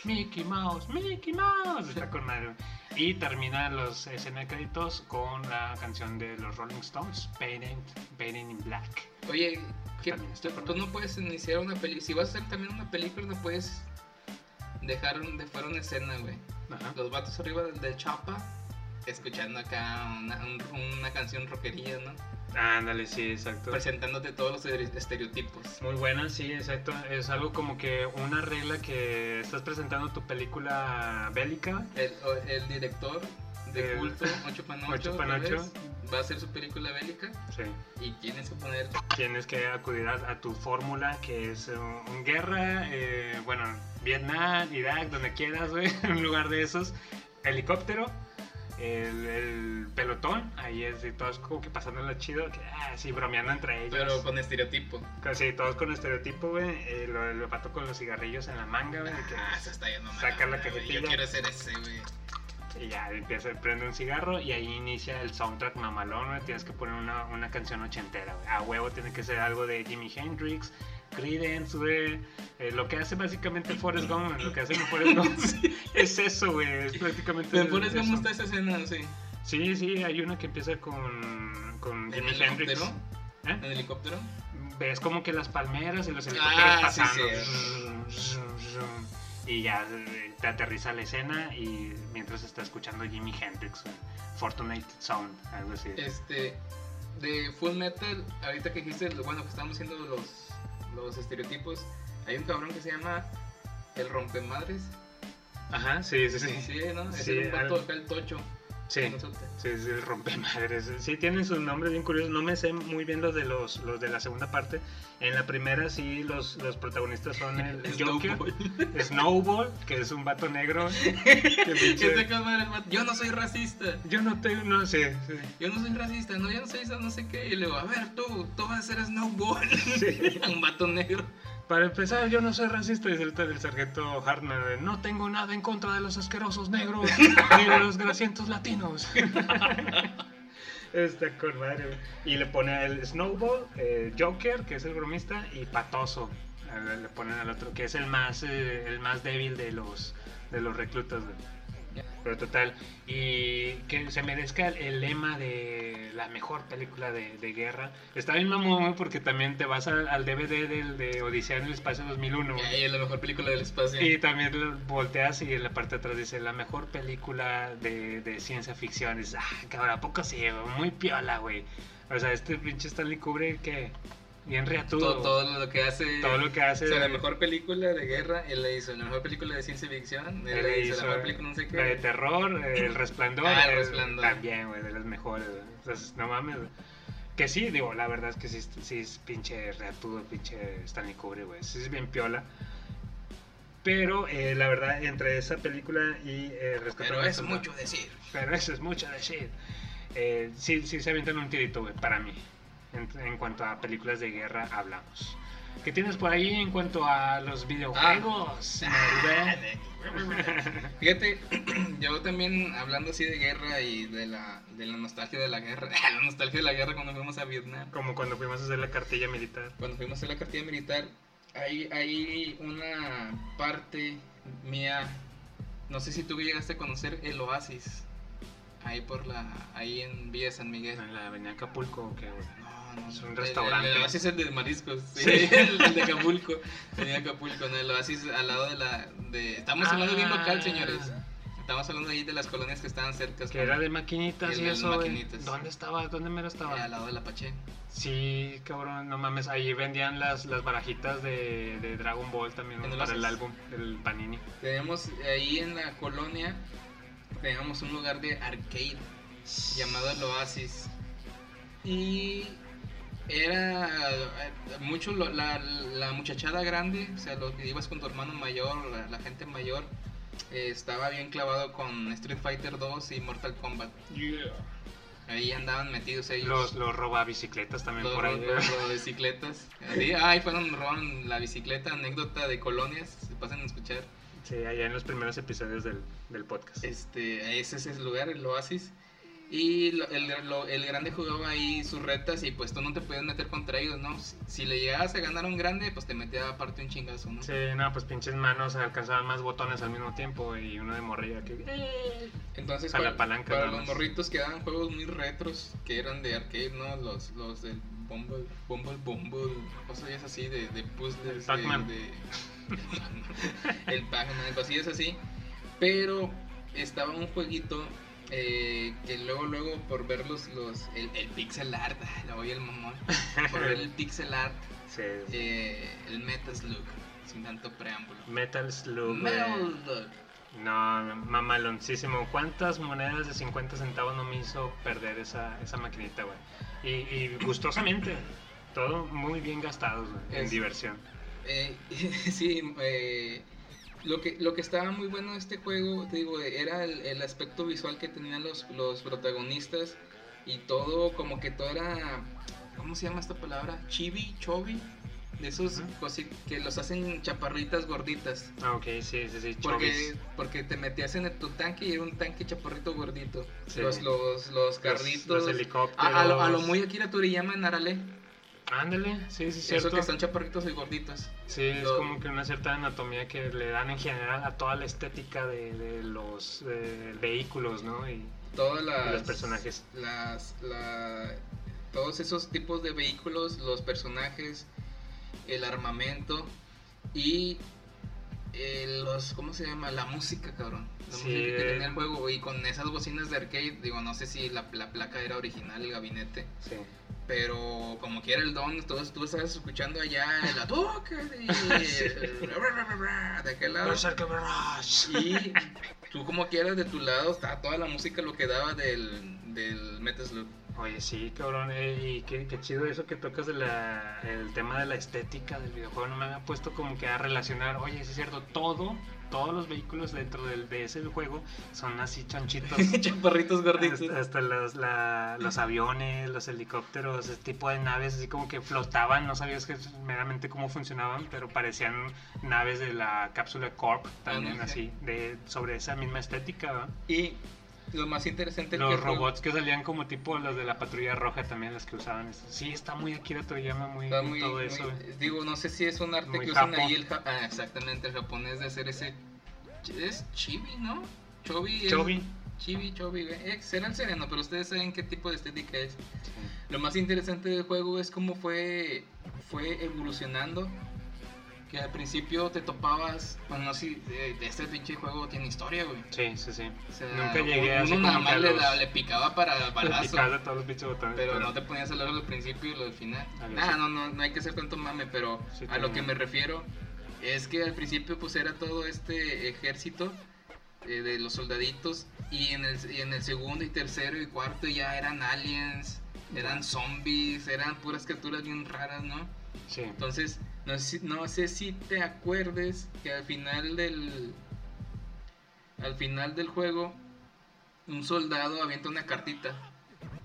Mickey Mouse, Mickey Mouse. Está con madre. Y termina los escenas de créditos con la canción de los Rolling Stones, Painted, Painted in Black. Oye, ¿qué- También está tú, no puedes iniciar una película. Si vas a hacer también una película, no puedes dejar de fuera una escena, güey. Los vatos arriba del chapa, escuchando acá una, un- una canción rockerilla, ¿no? Ándale, sí, exacto. Presentándote todos los estere- estereotipos. Muy buena, sí, exacto. Es algo como que una regla que estás presentando tu película bélica. El, el director de El- culto, <laughs> Ocho Panocho, Ocho otra Panocho. vez, va a ser su película bélica Sí. y tienes que poner Tienes que acudir a, a tu fórmula, que es eh, un guerra, eh, bueno, Vietnam, Irak, donde quieras, güey, <laughs> en lugar de esos, helicóptero, el, el pelotón, ahí es, y todos como que pasándola chido, que, ah, sí, bromeando entre ellos. pero con estereotipo. Casi todos con estereotipo, güey, eh, lo, lo pato con los cigarrillos en la manga, güey, de que- Ah, esa está ya no me Saca la cajetilla. Yo quiero ser ese, güey. Y ya empieza, prende un cigarro y ahí inicia el soundtrack mamalón, güey. Tienes que poner una, una canción ochentera, güey. A huevo tiene que ser algo de Jimi Hendrix, Creedence, güey. Eh, lo que hace básicamente Forrest Gump, lo que hace en Forrest <laughs> Gump es eso, güey. Es prácticamente ¿Me pones eso. cómo está esa escena? Sí. Sí, sí, hay una que empieza con, con ¿En el Hendrix. helicóptero? ¿Eh? ¿En helicóptero? ves como que las palmeras y los helicópteros Ah, sí, pasando. sí. Y ya eh, te aterriza la escena y mientras está escuchando Jimi Hendrix. Fortunate Sound, algo así. Este, de Full Metal, ahorita que dijiste, bueno, que estamos haciendo los, los estereotipos, hay un cabrón que se llama El Rompemadres. Ajá, sí, sí, sí. Sí, ¿no? Es Sí, un vato al- acá el tocho. Sí, sí, sí, el rompemadres. Sí, tienen sus nombres bien curiosos. No me sé muy bien los de los, los de la segunda parte. En la primera sí, los, los protagonistas son el <laughs> Joker, Snowball. Snowball, que es un vato negro. <laughs> que Yo no soy racista. Yo no tengo, no sé. sí. Yo no soy racista, no, yo no soy eso, no sé qué. Y luego, a ver, tú, tú vas a ser Snowball. Sí. <laughs> un vato negro. Para empezar, yo no soy racista, dice el, sargento Hartman. de, No tengo nada en contra de los asquerosos negros <laughs> ni de los grasientos latinos. Está con madre. Y le pone el Snowball, eh, Joker, que es el bromista, y Patoso. Le ponen al otro, que es el más, eh, el más débil de los, de los reclutas. Pero total, y que se merezca el, lema de la mejor película de, de guerra. Está bien mamón, porque también te vas al, al DVD del, de Odisea en el Espacio 2001. güey. Ay, es la mejor película del espacio. Y también volteas y en la parte de atrás dice la mejor película de, de ciencia ficción. Y dices, ah, cabrón, ¿a poco sí? Muy piola, güey. O sea, este pinche Stanley Kubrick que bien reatudo. todo, todo lo que hace. Todo lo que hace. O sea, la mejor película de guerra, él la hizo. La mejor película de ciencia ficción, él, Él la hizo. La mejor película, no sé qué. La de terror, El <laughs> Resplandor. Ah, El Resplandor. También, güey, de las mejores. güey. Entonces, no mames, güey. Que sí, digo, la verdad es que sí, sí es pinche reatudo, pinche Stanley Kubrick, güey. Sí es bien piola. Pero eh, la verdad, entre esa película y eh, Pero al es mucho decir. Pero eso es mucho decir. Eh, sí, sí se avientan un tirito, güey, para mí. En, en cuanto a películas de guerra hablamos. ¿Qué tienes por ahí en cuanto a los videojuegos? Ah, Nerve? <laughs> Fíjate, <clears throat> yo también hablando así de guerra y de la, de la nostalgia de la guerra, <laughs> la nostalgia de la guerra cuando fuimos a Vietnam, Como cuando fuimos a hacer la cartilla militar. cuando fuimos a hacer la cartilla militar, hay, hay una parte mía, no sé si tú llegaste a conocer el Oasis, ahí por la, ahí en Villa San Miguel. En la avenida Acapulco, ¿o qué, güey? Un restaurante. El, el Oasis es el de mariscos, sí, Sí. <laughs> el, el de Acapulco, tenía Acapulco, no, el Oasis al lado de la, de, estamos hablando bien local, Ah. señores. Estamos hablando ahí de las colonias que estaban cerca. Que era de maquinitas y de eso, maquinitas. ¿Dónde estaba? ¿Dónde mero estaba? Eh, al lado de la Pache. Sí, cabrón, no mames. Ahí vendían las, las barajitas de, de Dragon Ball también, ¿En güey, el para el álbum, el Panini. Tenemos ahí en la colonia, teníamos un lugar de arcade llamado el Oasis. Y era eh, mucho la, la muchachada grande, o sea, lo que ibas con tu hermano mayor, la, la gente mayor, eh, estaba bien clavado con Street Fighter 2 y Mortal Kombat. Ahí andaban metidos ellos. Los, los roba bicicletas también Los, por ahí. los- los bicicletas. Así, ay, fueron, robaron la bicicleta, anécdota de colonias, se pasan a escuchar. Sí, allá en los primeros episodios del, del podcast. Este, ese es el lugar, el Oasis. Y lo- el, lo- el grande jugaba ahí sus retas y pues tú no te podías meter contra ellos, ¿no? Si, si le llegabas a ganar a un grande, pues te metía aparte un chingazo, ¿no? Sí, no, pues pinches manos alcanzaban más botones al mismo tiempo y uno de morrilla que... eh, Entonces, A la para, palanca para los morritos que daban juegos muy retros, que eran de arcade, ¿no? Los, los del Bumble, Bumble, Bumble, cosas así de, de puzzles. <laughs> El Pac-Man. De, de- el Pac-Man, cosillas así. Pero estaba un jueguito eh, que luego, luego, por ver los, los el, el pixel art, lo voy el mamón, <laughs> por ver el pixel art, Sí, eh, el Metaslug, sin tanto preámbulo. Metal Slug. Metal Slug. No, mamaloncísimo. ¿Cuántas monedas de 50 centavos no me hizo perder esa, esa maquinita, güey? Y, y gustosamente. Todo muy bien gastado, güey, en Es- diversión. Eh, <laughs> sí, eh, lo, que, lo que estaba muy bueno de este juego, te digo, era el, el aspecto visual que tenían los, los protagonistas y todo, como que todo era, ¿cómo se llama esta palabra? Chibi, chobi, de esos que los hacen chaparritas gorditas. Ah, ok, sí, sí, sí. Porque, porque te metías en tu tanque y era un tanque chaparrito gordito. Sí. Los, los, los carritos. los helicópteros. a, a lo, a lo muy Akira Toriyama en Arale. Ándale, sí, sí, Eso cierto. que están chaparritos y gorditos. Sí, es como que una cierta anatomía que le dan en general a toda la estética de, de los eh, vehículos, ¿no? Y todas las los personajes. las la- todos esos tipos de vehículos los personajes el armamento y eh, los cómo se llama la música cabrón. La Sí, música que tenía el juego y con esas bocinas de arcade digo no sé si la, la placa era original el gabinete sí. pero como quiera el don tú, tú estabas escuchando allá la <laughs> toca de aquel lado. Y tú como quieras de tu lado está toda la música lo que daba del, del Metal Slug. Oye, sí, cabrón, eh, y qué, qué chido eso que tocas de la, el tema de la estética del videojuego. No me había puesto como que a relacionar, oye, sí es cierto, todo, todos los vehículos dentro del, de ese juego son así chanchitos. <laughs> Chaparritos gorditos. Hasta, hasta los, la- los aviones, los helicópteros, ese tipo de naves así como que flotaban, no sabías que meramente cómo funcionaban, pero parecían naves de la cápsula Corp también así, de, sobre esa misma estética, ¿verdad? Y lo más interesante es que Los robots que salían como tipo los de la patrulla roja también, las que usaban. eso. Sí, está muy Akira Toriyama, muy, está muy todo muy- eso. güey. digo, no sé si es un arte Muy que usan japo. ahí el ja- ah, exactamente el japonés de hacer ese es chibi, ¿no? Chobi Chobi. Chibi, chobi, güey. Eh, será el sereno, pero ustedes saben qué tipo de estética es. Lo más interesante del juego es cómo fue, fue evolucionando. Que al principio te topabas. Bueno, no sé si de, de este pinche juego tiene historia, güey. Sí, sí, sí. O sea, Nunca llegué uno así nada a más le, los- le picaba para <laughs> balazo. Picarle todos los pinches botones. Pero no te ponías a hablar del principio y lo del final. A Nah, no, no, no hay que hacer tanto mame, pero Sí, a lo que me refiero es que al principio pues era todo este ejército eh, de los soldaditos y en, el, y en el segundo y tercero y cuarto ya eran aliens, eran zombies, eran puras criaturas bien raras, ¿no? Sí. Entonces, no sé, si- no sé si te acuerdes que al final del al final del juego un soldado avienta una cartita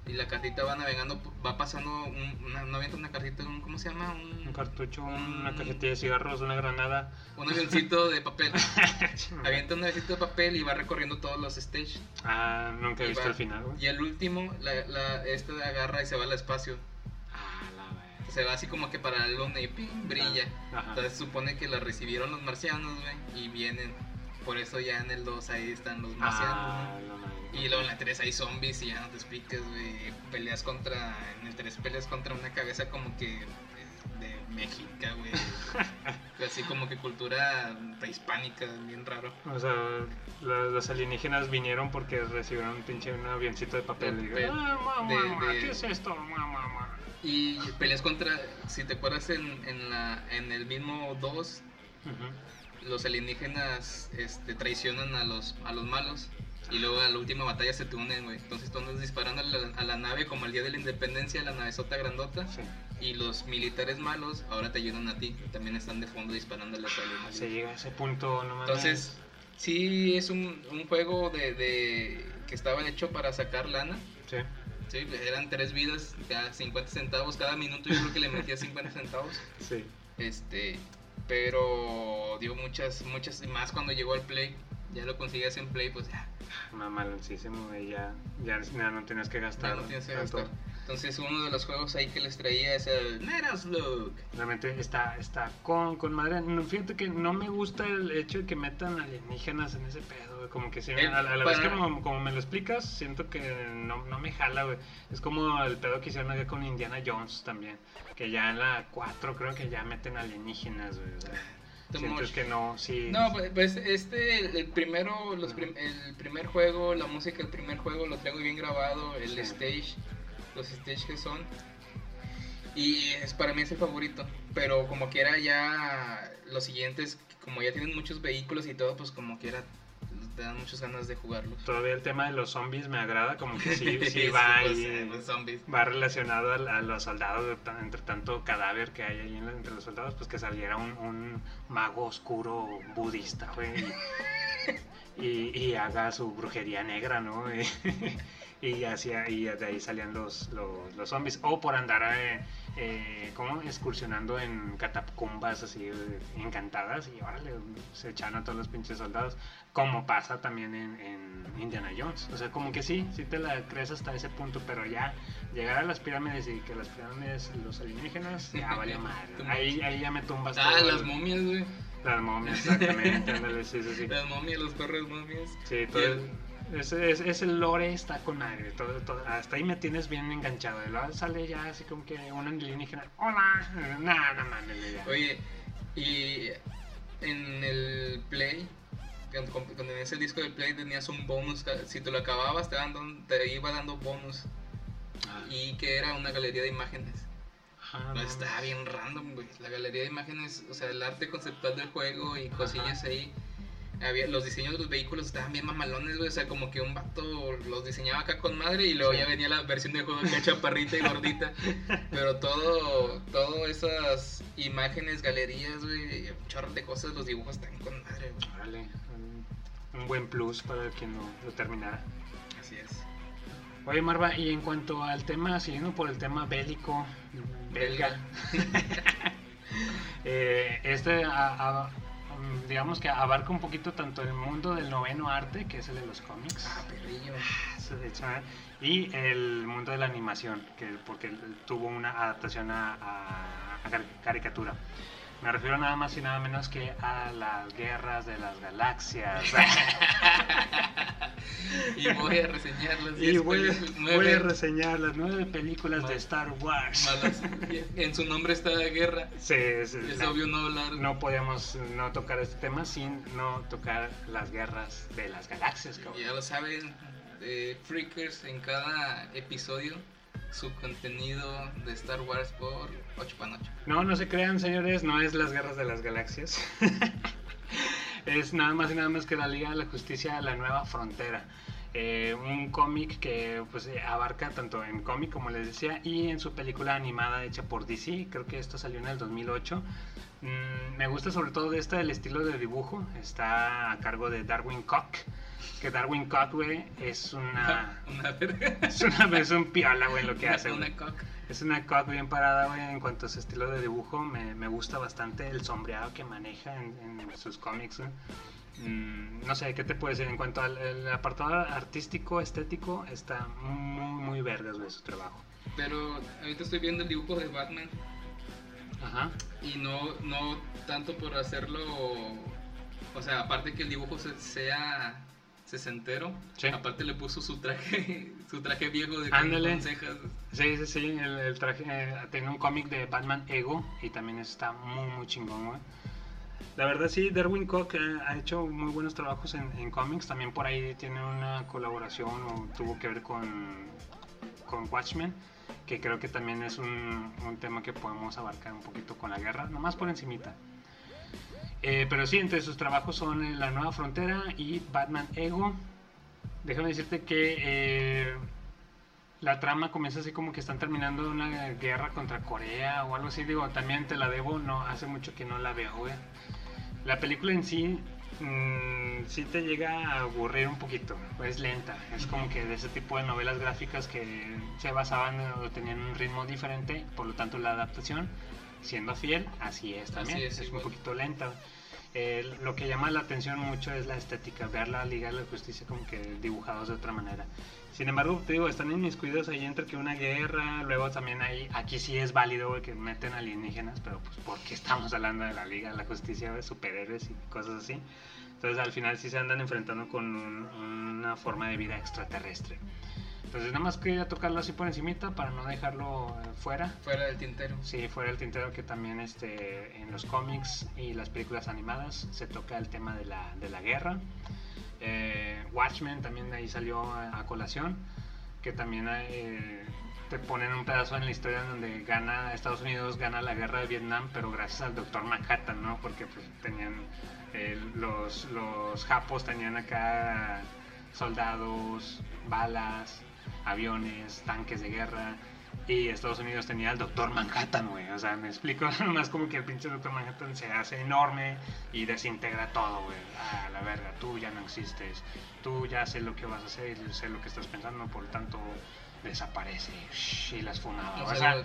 y la cartita va navegando, va pasando, un- una, no avienta una cartita, un, ¿cómo se llama? Un Un, cartucho, una cajetilla de cigarros, una granada. un avioncito de papel. <laughs> Avienta un avioncito de papel y va recorriendo todos los stages. Ah, nunca he visto va- el final. Y al último, la, la, este agarra y se va al espacio. Se va así como que para la luna y ¡ping! brilla. Ajá. Entonces supone que la recibieron los marcianos, güey, y vienen. Por eso ya en el 2 ahí están los marcianos, Ah, ¿no? la madre. Y luego en la 3 hay zombies y ya no te explicas, güey. Peleas contra. En el 3 peleas contra una cabeza como que. De, de México, güey. <laughs> Así como que cultura prehispánica, bien raro. O sea, la- los alienígenas vinieron porque recibieron un pinche un avioncito de papel. Y De- digo, ah, mamá, de- ¿qué es esto? Mamá, mamá. Y peleas contra. Si te acuerdas en, en, la, en el mismo 2, Ujú. los alienígenas este, traicionan a los, a los malos. Y luego a la última batalla se te unen, güey. Entonces tú andas disparando a la, a la nave como el día de la independencia, la nave sota grandota. Sí. Y los militares malos ahora te ayudan a ti. También están de fondo disparando a Se alienígenas. llega a ese punto, no. Entonces, sí es un, un juego de, de que estaba hecho para sacar lana. Sí. Sí, eran tres vidas, cada 50 centavos cada minuto. Yo creo que le metía 50 centavos. Sí. Este, pero dio muchas, muchas y más cuando llegó al Play. Ya lo conseguías en Play, pues ya, Mamaloncísimo, ya, ya, ya no tienes que ya gastar. no tienes que tanto. gastar. Entonces, uno de los juegos ahí que les traía es el Metal Slug. Realmente está, está con, con madre. No, fíjate que no me gusta el hecho de que metan alienígenas en ese pedo. Como que sí, Eh, a, la- a la para- vez que como, como me lo explicas, siento que no, no me jala, güey. Es como el pedo que hicieron acá con Indiana Jones también. Que ya en la 4 creo que ya meten alienígenas, güey. O sea, sientes que no, sí. No, pues, pues, este, el, el primero, los prim- el primer juego, la música del primer juego lo traigo bien grabado, el Sí. stage, los stage que son. Y es para mí es el favorito. Pero como quiera ya los siguientes, como ya tienen muchos vehículos y todo, pues como quiera te dan muchas ganas de jugarlos. Todavía el tema de los zombies me agrada, como que sí, <laughs> sí Sí, va pues, ahí, eh, los zombies. va relacionado a, a los soldados, entre tanto cadáver que hay ahí entre los soldados, pues que saliera un, un mago oscuro budista, güey, y, y- y haga su brujería negra, ¿no? <laughs> Y, y, hacía, y de ahí salían los, los, los zombies, o por andar, eh, eh, ¿cómo? Excursionando en catacumbas así encantadas, y órale, se echan a todos los pinches soldados como pasa también en, en Indiana Jones. O sea, como que sí, sí te la crees hasta ese punto, pero ya llegar a las pirámides y que las pirámides, los alienígenas, ya valió madre. <laughs> Ahí, ahí ya me tumbas Ah, todo las el- momias, güey. Las momias, exactamente, sí, sí, sí. <laughs> Las momias, los perros momias. Sí, todo el, ese, ese, ese lore está con madre, todo, todo- hasta ahí me tienes bien enganchado. Y luego sale ya así como que un alienígena, hola, nada, nada ya. Oye, y en el Play, cuando, tenías el disco de Play tenías un bonus, si te lo acababas te, daban- te iba dando bonus. Ah, Y que era una galería de imágenes. ajá, No, no, estaba bien random, güey. La galería de imágenes, o sea, el arte conceptual del juego y cosillas ahí. Había, los diseños de los vehículos estaban bien mamalones, güey. O sea, como que un vato los diseñaba acá con madre y luego Sí. ya venía la versión del juego acá chaparrita y gordita. <laughs> Pero todo, todo esas imágenes, galerías, güey, un chorro de cosas, los dibujos están con madre, güey. Órale, un, un buen plus para quien lo, lo terminara. Así es. Oye, Marva, y en cuanto al tema, siguiendo por el tema bélico, belga, <laughs> eh, este, a- a- digamos que abarca un poquito tanto el mundo del noveno arte, que es el de los cómics, Ah, perrillo. eso de hecho, ¿eh? y el mundo de la animación, que porque tuvo una adaptación a, a- a car- caricatura. Me refiero nada más y nada menos que a las guerras de las galaxias. <laughs> Y voy a reseñar las Y 10 voy, a- películas, voy a nueve reseñar las nueve películas de Star Wars. malas. En su nombre está guerra. Sí, es, Es la- obvio no hablar. no podíamos no tocar este tema sin no tocar las guerras de las galaxias, cabrón. Ya lo saben, eh, Freakers en cada episodio su contenido de Star Wars por 8 pan 8. No, no se crean, señores, no es las guerras de las galaxias. <laughs> es nada más y nada más que la Liga de la Justicia, la nueva frontera. Eh, un cómic que pues eh, abarca tanto en cómic como les decía y en su película animada hecha por DC, creo que esto salió en el 2008. Mm, me gusta sobre todo de esta el estilo de dibujo, está a cargo de Darwin Cock, que Darwin Cock, güey, es una... <laughs> Una verga. Es, una, es un piola, güey, lo que <laughs> hace, Una cock. Es una cock bien parada, güey, en cuanto a su estilo de dibujo. Me, me gusta bastante el sombreado que maneja en, en sus cómics, güey. Mm, no sé, ¿qué te puedo decir? En cuanto al el apartado artístico, estético, está muy, muy vergas, güey, su trabajo. Pero ahorita estoy viendo el dibujo de Batman Ajá. y no, no tanto por hacerlo. O sea, aparte que el dibujo se- sea sesentero, Sí. aparte le puso su traje, <laughs> su traje viejo de Ándale. cejas. Sí, sí, sí, el, el traje eh, tiene un cómic de Batman Ego y también está muy, muy chingón, güey. La verdad sí, Darwin Cook eh, ha hecho muy buenos trabajos en, en cómics, también por ahí tiene una colaboración o tuvo que ver con, con Watchmen, que creo que también es un, un tema que podemos abarcar un poquito con la guerra, nomás por encimita. Eh, pero sí, entre sus trabajos son La Nueva Frontera y Batman Ego. Déjame decirte que eh, la trama comienza así como que están terminando una guerra contra Corea o algo así. Digo, también te la debo, no hace mucho que no la veo. La película en sí, mm, sí te llega a aburrir un poquito. Es lenta. Es como que de ese tipo de novelas gráficas que se basaban o tenían un ritmo diferente. Por lo tanto, la adaptación, siendo fiel, así es también. Así es, es un poquito lenta. Eh, lo que llama la atención mucho es la estética, ver la Liga de la Justicia como que dibujados de otra manera. Sin embargo, te digo, están inmiscuidos ahí entre que una guerra, luego también hay, aquí sí es válido que meten alienígenas, pero pues porque estamos hablando de la Liga de la Justicia, de superhéroes y cosas así. Entonces al final sí se andan enfrentando con un- una forma de vida extraterrestre. Entonces nada más quería tocarlo así por encimita para no dejarlo eh, fuera. Fuera del tintero. Sí, fuera el tintero que también este, en los cómics y las películas animadas se toca el tema de la, de la guerra. Eh, Watchmen también de ahí salió a, a colación, que también eh, te ponen un pedazo en la historia donde gana Estados Unidos, gana la guerra de Vietnam, pero gracias al Doctor Manhattan, ¿no? Porque pues, tenían eh, los, los japos tenían acá soldados, balas, aviones, tanques de guerra. Y Estados Unidos tenía al Doctor Manhattan, güey. O sea, me explico. <laughs> Más como que el pinche Doctor Manhattan se hace enorme y desintegra todo, güey. A la verga, tú ya no existes. Tú ya sé lo que vas a hacer y sé lo que estás pensando, por lo tanto, desaparece. Y las funadas. O O sea, sea,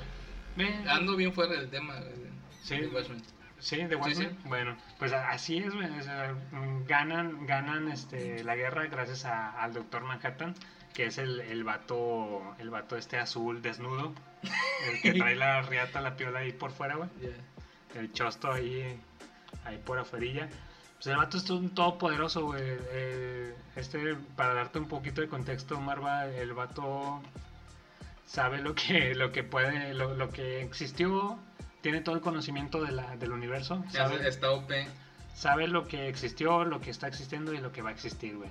ve- Ando bien fuera del tema. güey, Sí. de Watchmen. Sí, de Watchmen. sí. Bueno, pues así es, güey. o sea, ganan, ganan este, la guerra gracias a- al Doctor Manhattan, que es el, el vato, el vato este azul desnudo, el que <laughs> trae la riata, la piola ahí por fuera, güey. El chosto ahí, ahí por afuerilla. Pues el vato es un todopoderoso, güey. Eh, este, para darte un poquito de contexto, Marva, el vato sabe lo que, lo que puede, lo, lo que existió, tiene todo el conocimiento de la, del universo, sabe, está OP. sabe lo que existió, lo que está existiendo y lo que va a existir, güey.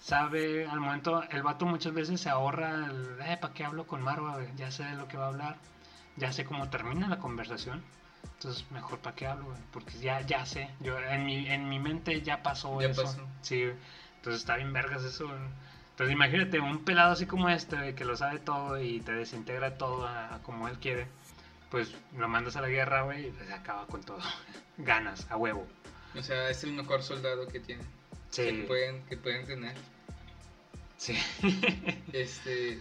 Sabe, al momento, el vato muchas veces se ahorra, el, eh, ¿para qué hablo con Marva? Ya sé de lo que va a hablar, ya sé cómo termina la conversación. Entonces, mejor para qué hablo, güey? Porque ya, ya sé, yo en mi, en mi mente ya pasó Ya eso. pasó. Sí. Entonces está bien vergas eso, güey. Entonces imagínate un pelado así como este, güey, que lo sabe todo y te desintegra todo a, a como él quiere. Pues lo mandas a la guerra, güey, y pues acaba con todo. <laughs> Ganas, a huevo. O sea, es el mejor soldado que tiene. Sí, Que pueden, que pueden tener. sí. Este.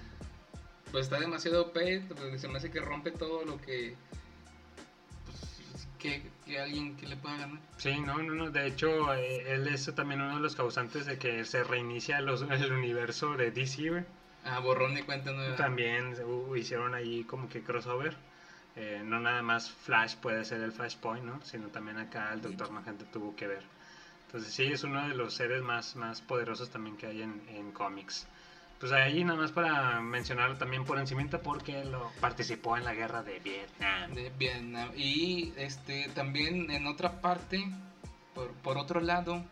Pues está demasiado OP. pues, se me hace que rompe todo lo que. Pues, que, que alguien que le pueda ganar. Sí, no, no, no. De hecho, eh, él es también uno de los causantes de que se reinicia los, el universo de DC, güey. Ah, borrón y cuenta nueva. También uh, hicieron ahí como que crossover. Eh, no nada más Flash puede ser el Flashpoint, ¿no? Sino también acá el Doctor Manhattan tuvo que ver. Entonces sí, es uno de los seres más, más poderosos también que hay en, en cómics. Pues ahí nada más para mencionarlo también por encima porque lo participó en la guerra de Vietnam. de Vietnam. Y este también en otra parte, por, por otro lado,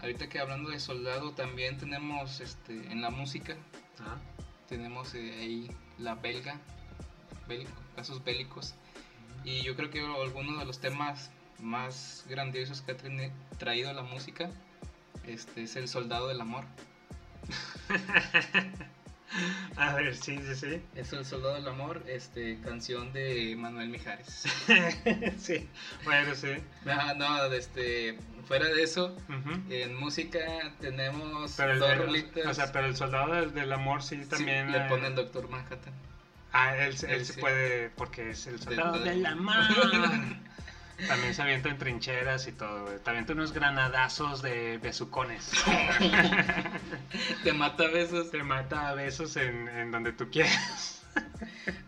ahorita que hablando de soldado, también tenemos este en la música, Ajá. tenemos eh, ahí la belga, bélico, casos bélicos. Y yo creo que algunos de los temas más grandiosos que ha traído la música este, es el soldado del amor. <laughs> A ver, sí, sí, sí. Es el soldado del amor, este, canción de Manuel Mijares. <laughs> sí, bueno, sí. No, no, este, fuera de eso. En música tenemos Pero dos el- rolitas. o sea, pero el soldado del, del amor sí Sí, también le eh, ponen Doctor Manhattan. Ah, él, él Él se sí. puede porque es el soldado de- del amor. <laughs> También se avienta en trincheras y todo, güey. Te avienta unos granadazos de besucones. <laughs> Te mata a besos. Te mata a besos en, en donde tú quieras.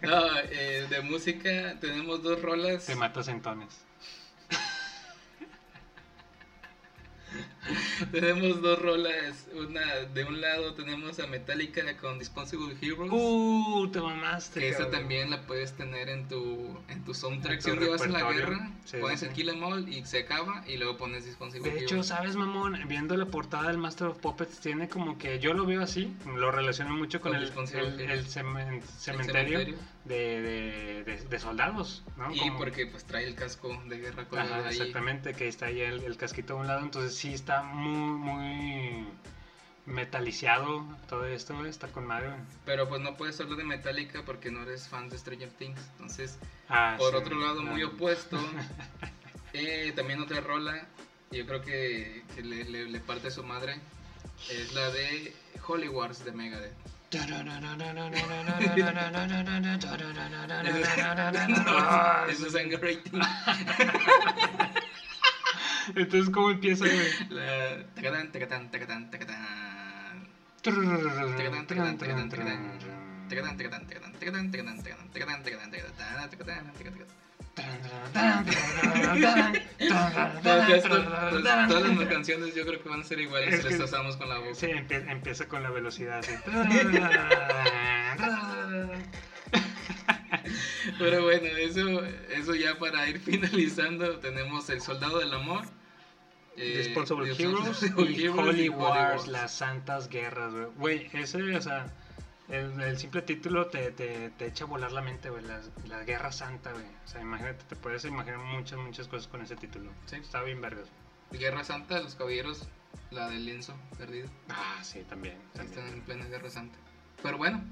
No, eh, de música tenemos dos rolas. Te mata centones. <laughs> Tenemos dos rolas. Una de un lado tenemos a Metallica con Disposable Heroes. Uh, te mamaste. que esa también la puedes tener en tu en tu soundtrack. En tu si un día vas a la guerra, Sí, pones sí, el. Kill Em All y se acaba y luego pones Disposable De hecho, Heroes. ¿sabes, mamón? Viendo la portada del Master of Puppets, tiene como que yo lo veo así, lo relaciono mucho con Con el, el, Heroes. el cemen- El cementerio, cementerio. De, de, de- de soldados, ¿no? Y Como- porque pues trae el casco de guerra colgado Ajá, ahí. exactamente, que está ahí el, el casquito a un lado, entonces sí está muy, muy metaliciado todo esto, güey, está con madre. güey. Pero pues no puedes hablar de Metallica porque no eres fan de Stranger Things. Entonces, Ah, por sí, otro lado, muy no. opuesto, <laughs> eh, también otra rola, yo creo que, que le, le- le parte a su madre, es la de Holy Wars de Megadeth. <laughs> <laughs> Eso es anger rating. Entonces, ¿cómo empieza, güey? La... Tacatán, tacatán, tacatán, tacatán. Tacatán, tacatán, tacatán, tacatán. Tacatán, tacatán, tacatán, tacatán, tacatán, tacatán, tacatán, tacatán, tacatán, tacatán, tacatán. Todas, las canciones yo creo que van a ser iguales Es si las con la boca. Sí, empie- empieza con la velocidad. Pero bueno, eso, eso ya para ir finalizando, tenemos El Soldado del Amor. eh, Disposable Heroes Heroes y Holy Wars, Wars. las santas guerras, güey. Ese, o sea, el, el simple título te, te, te echa a volar la mente, güey, la, la guerra santa, güey. O sea, imagínate, te puedes imaginar muchas, muchas cosas con ese título. Sí. Está bien vergas. Guerra Santa, los caballeros, la del lienzo perdido. Ah, sí, también. también. Están en plena Guerra Santa. Pero bueno,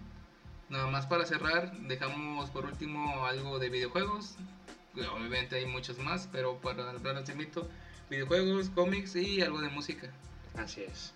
nada más para cerrar, dejamos por último algo de videojuegos. Obviamente hay muchos más, pero para hablar los invito, videojuegos, cómics y algo de música. Así es.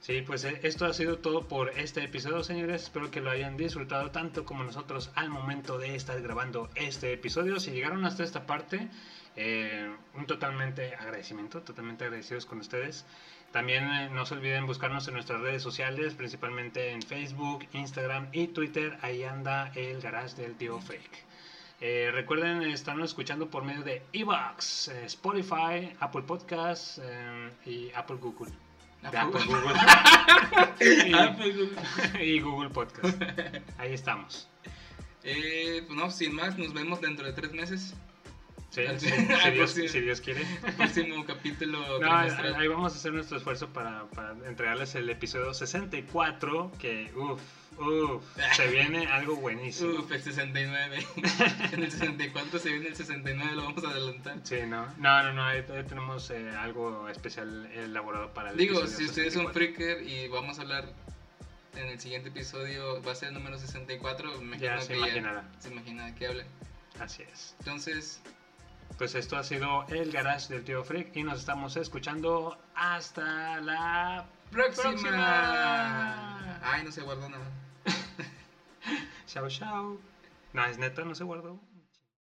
Sí, pues eh, esto ha sido todo por este episodio, señores. Espero que lo hayan disfrutado tanto como nosotros al momento de estar grabando este episodio. Si llegaron hasta esta parte, eh, un totalmente agradecimiento, totalmente agradecidos con ustedes. También eh, no se olviden buscarnos en nuestras redes sociales, principalmente en Facebook, Instagram y Twitter. Ahí anda el garage del tío Fake. Eh, recuerden estarnos escuchando por medio de Evox, eh, Spotify, Apple Podcasts y Apple Google. Apple- Apple Google. <laughs> y, Apple Google. <laughs> y Google Podcast. Ahí estamos. Pues no, sin más, nos vemos dentro de tres meses. Sí, Al- sí, si, Dios, próximo- si Dios quiere. <laughs> Próximo capítulo No, ahí vamos a hacer nuestro esfuerzo para, para entregarles el episodio 64, que uff, uff, se viene algo buenísimo. <laughs> Uf, el 69. en el 64 se viene el 69, lo vamos a adelantar. Sí, no, no, no, no, ahí tenemos eh, algo especial elaborado para el Digo, episodio si usted es un 64. freaker y vamos a hablar en el siguiente episodio, va a ser el número 64, me Ya se que imaginará. se imagina de qué habla. Así es. Entonces, Pues esto ha sido el garage del tío Freak y nos estamos escuchando hasta la próxima. Próxima. Ay, no se guardó nada. <laughs> Chao, chao. No, es neta, no se guardó.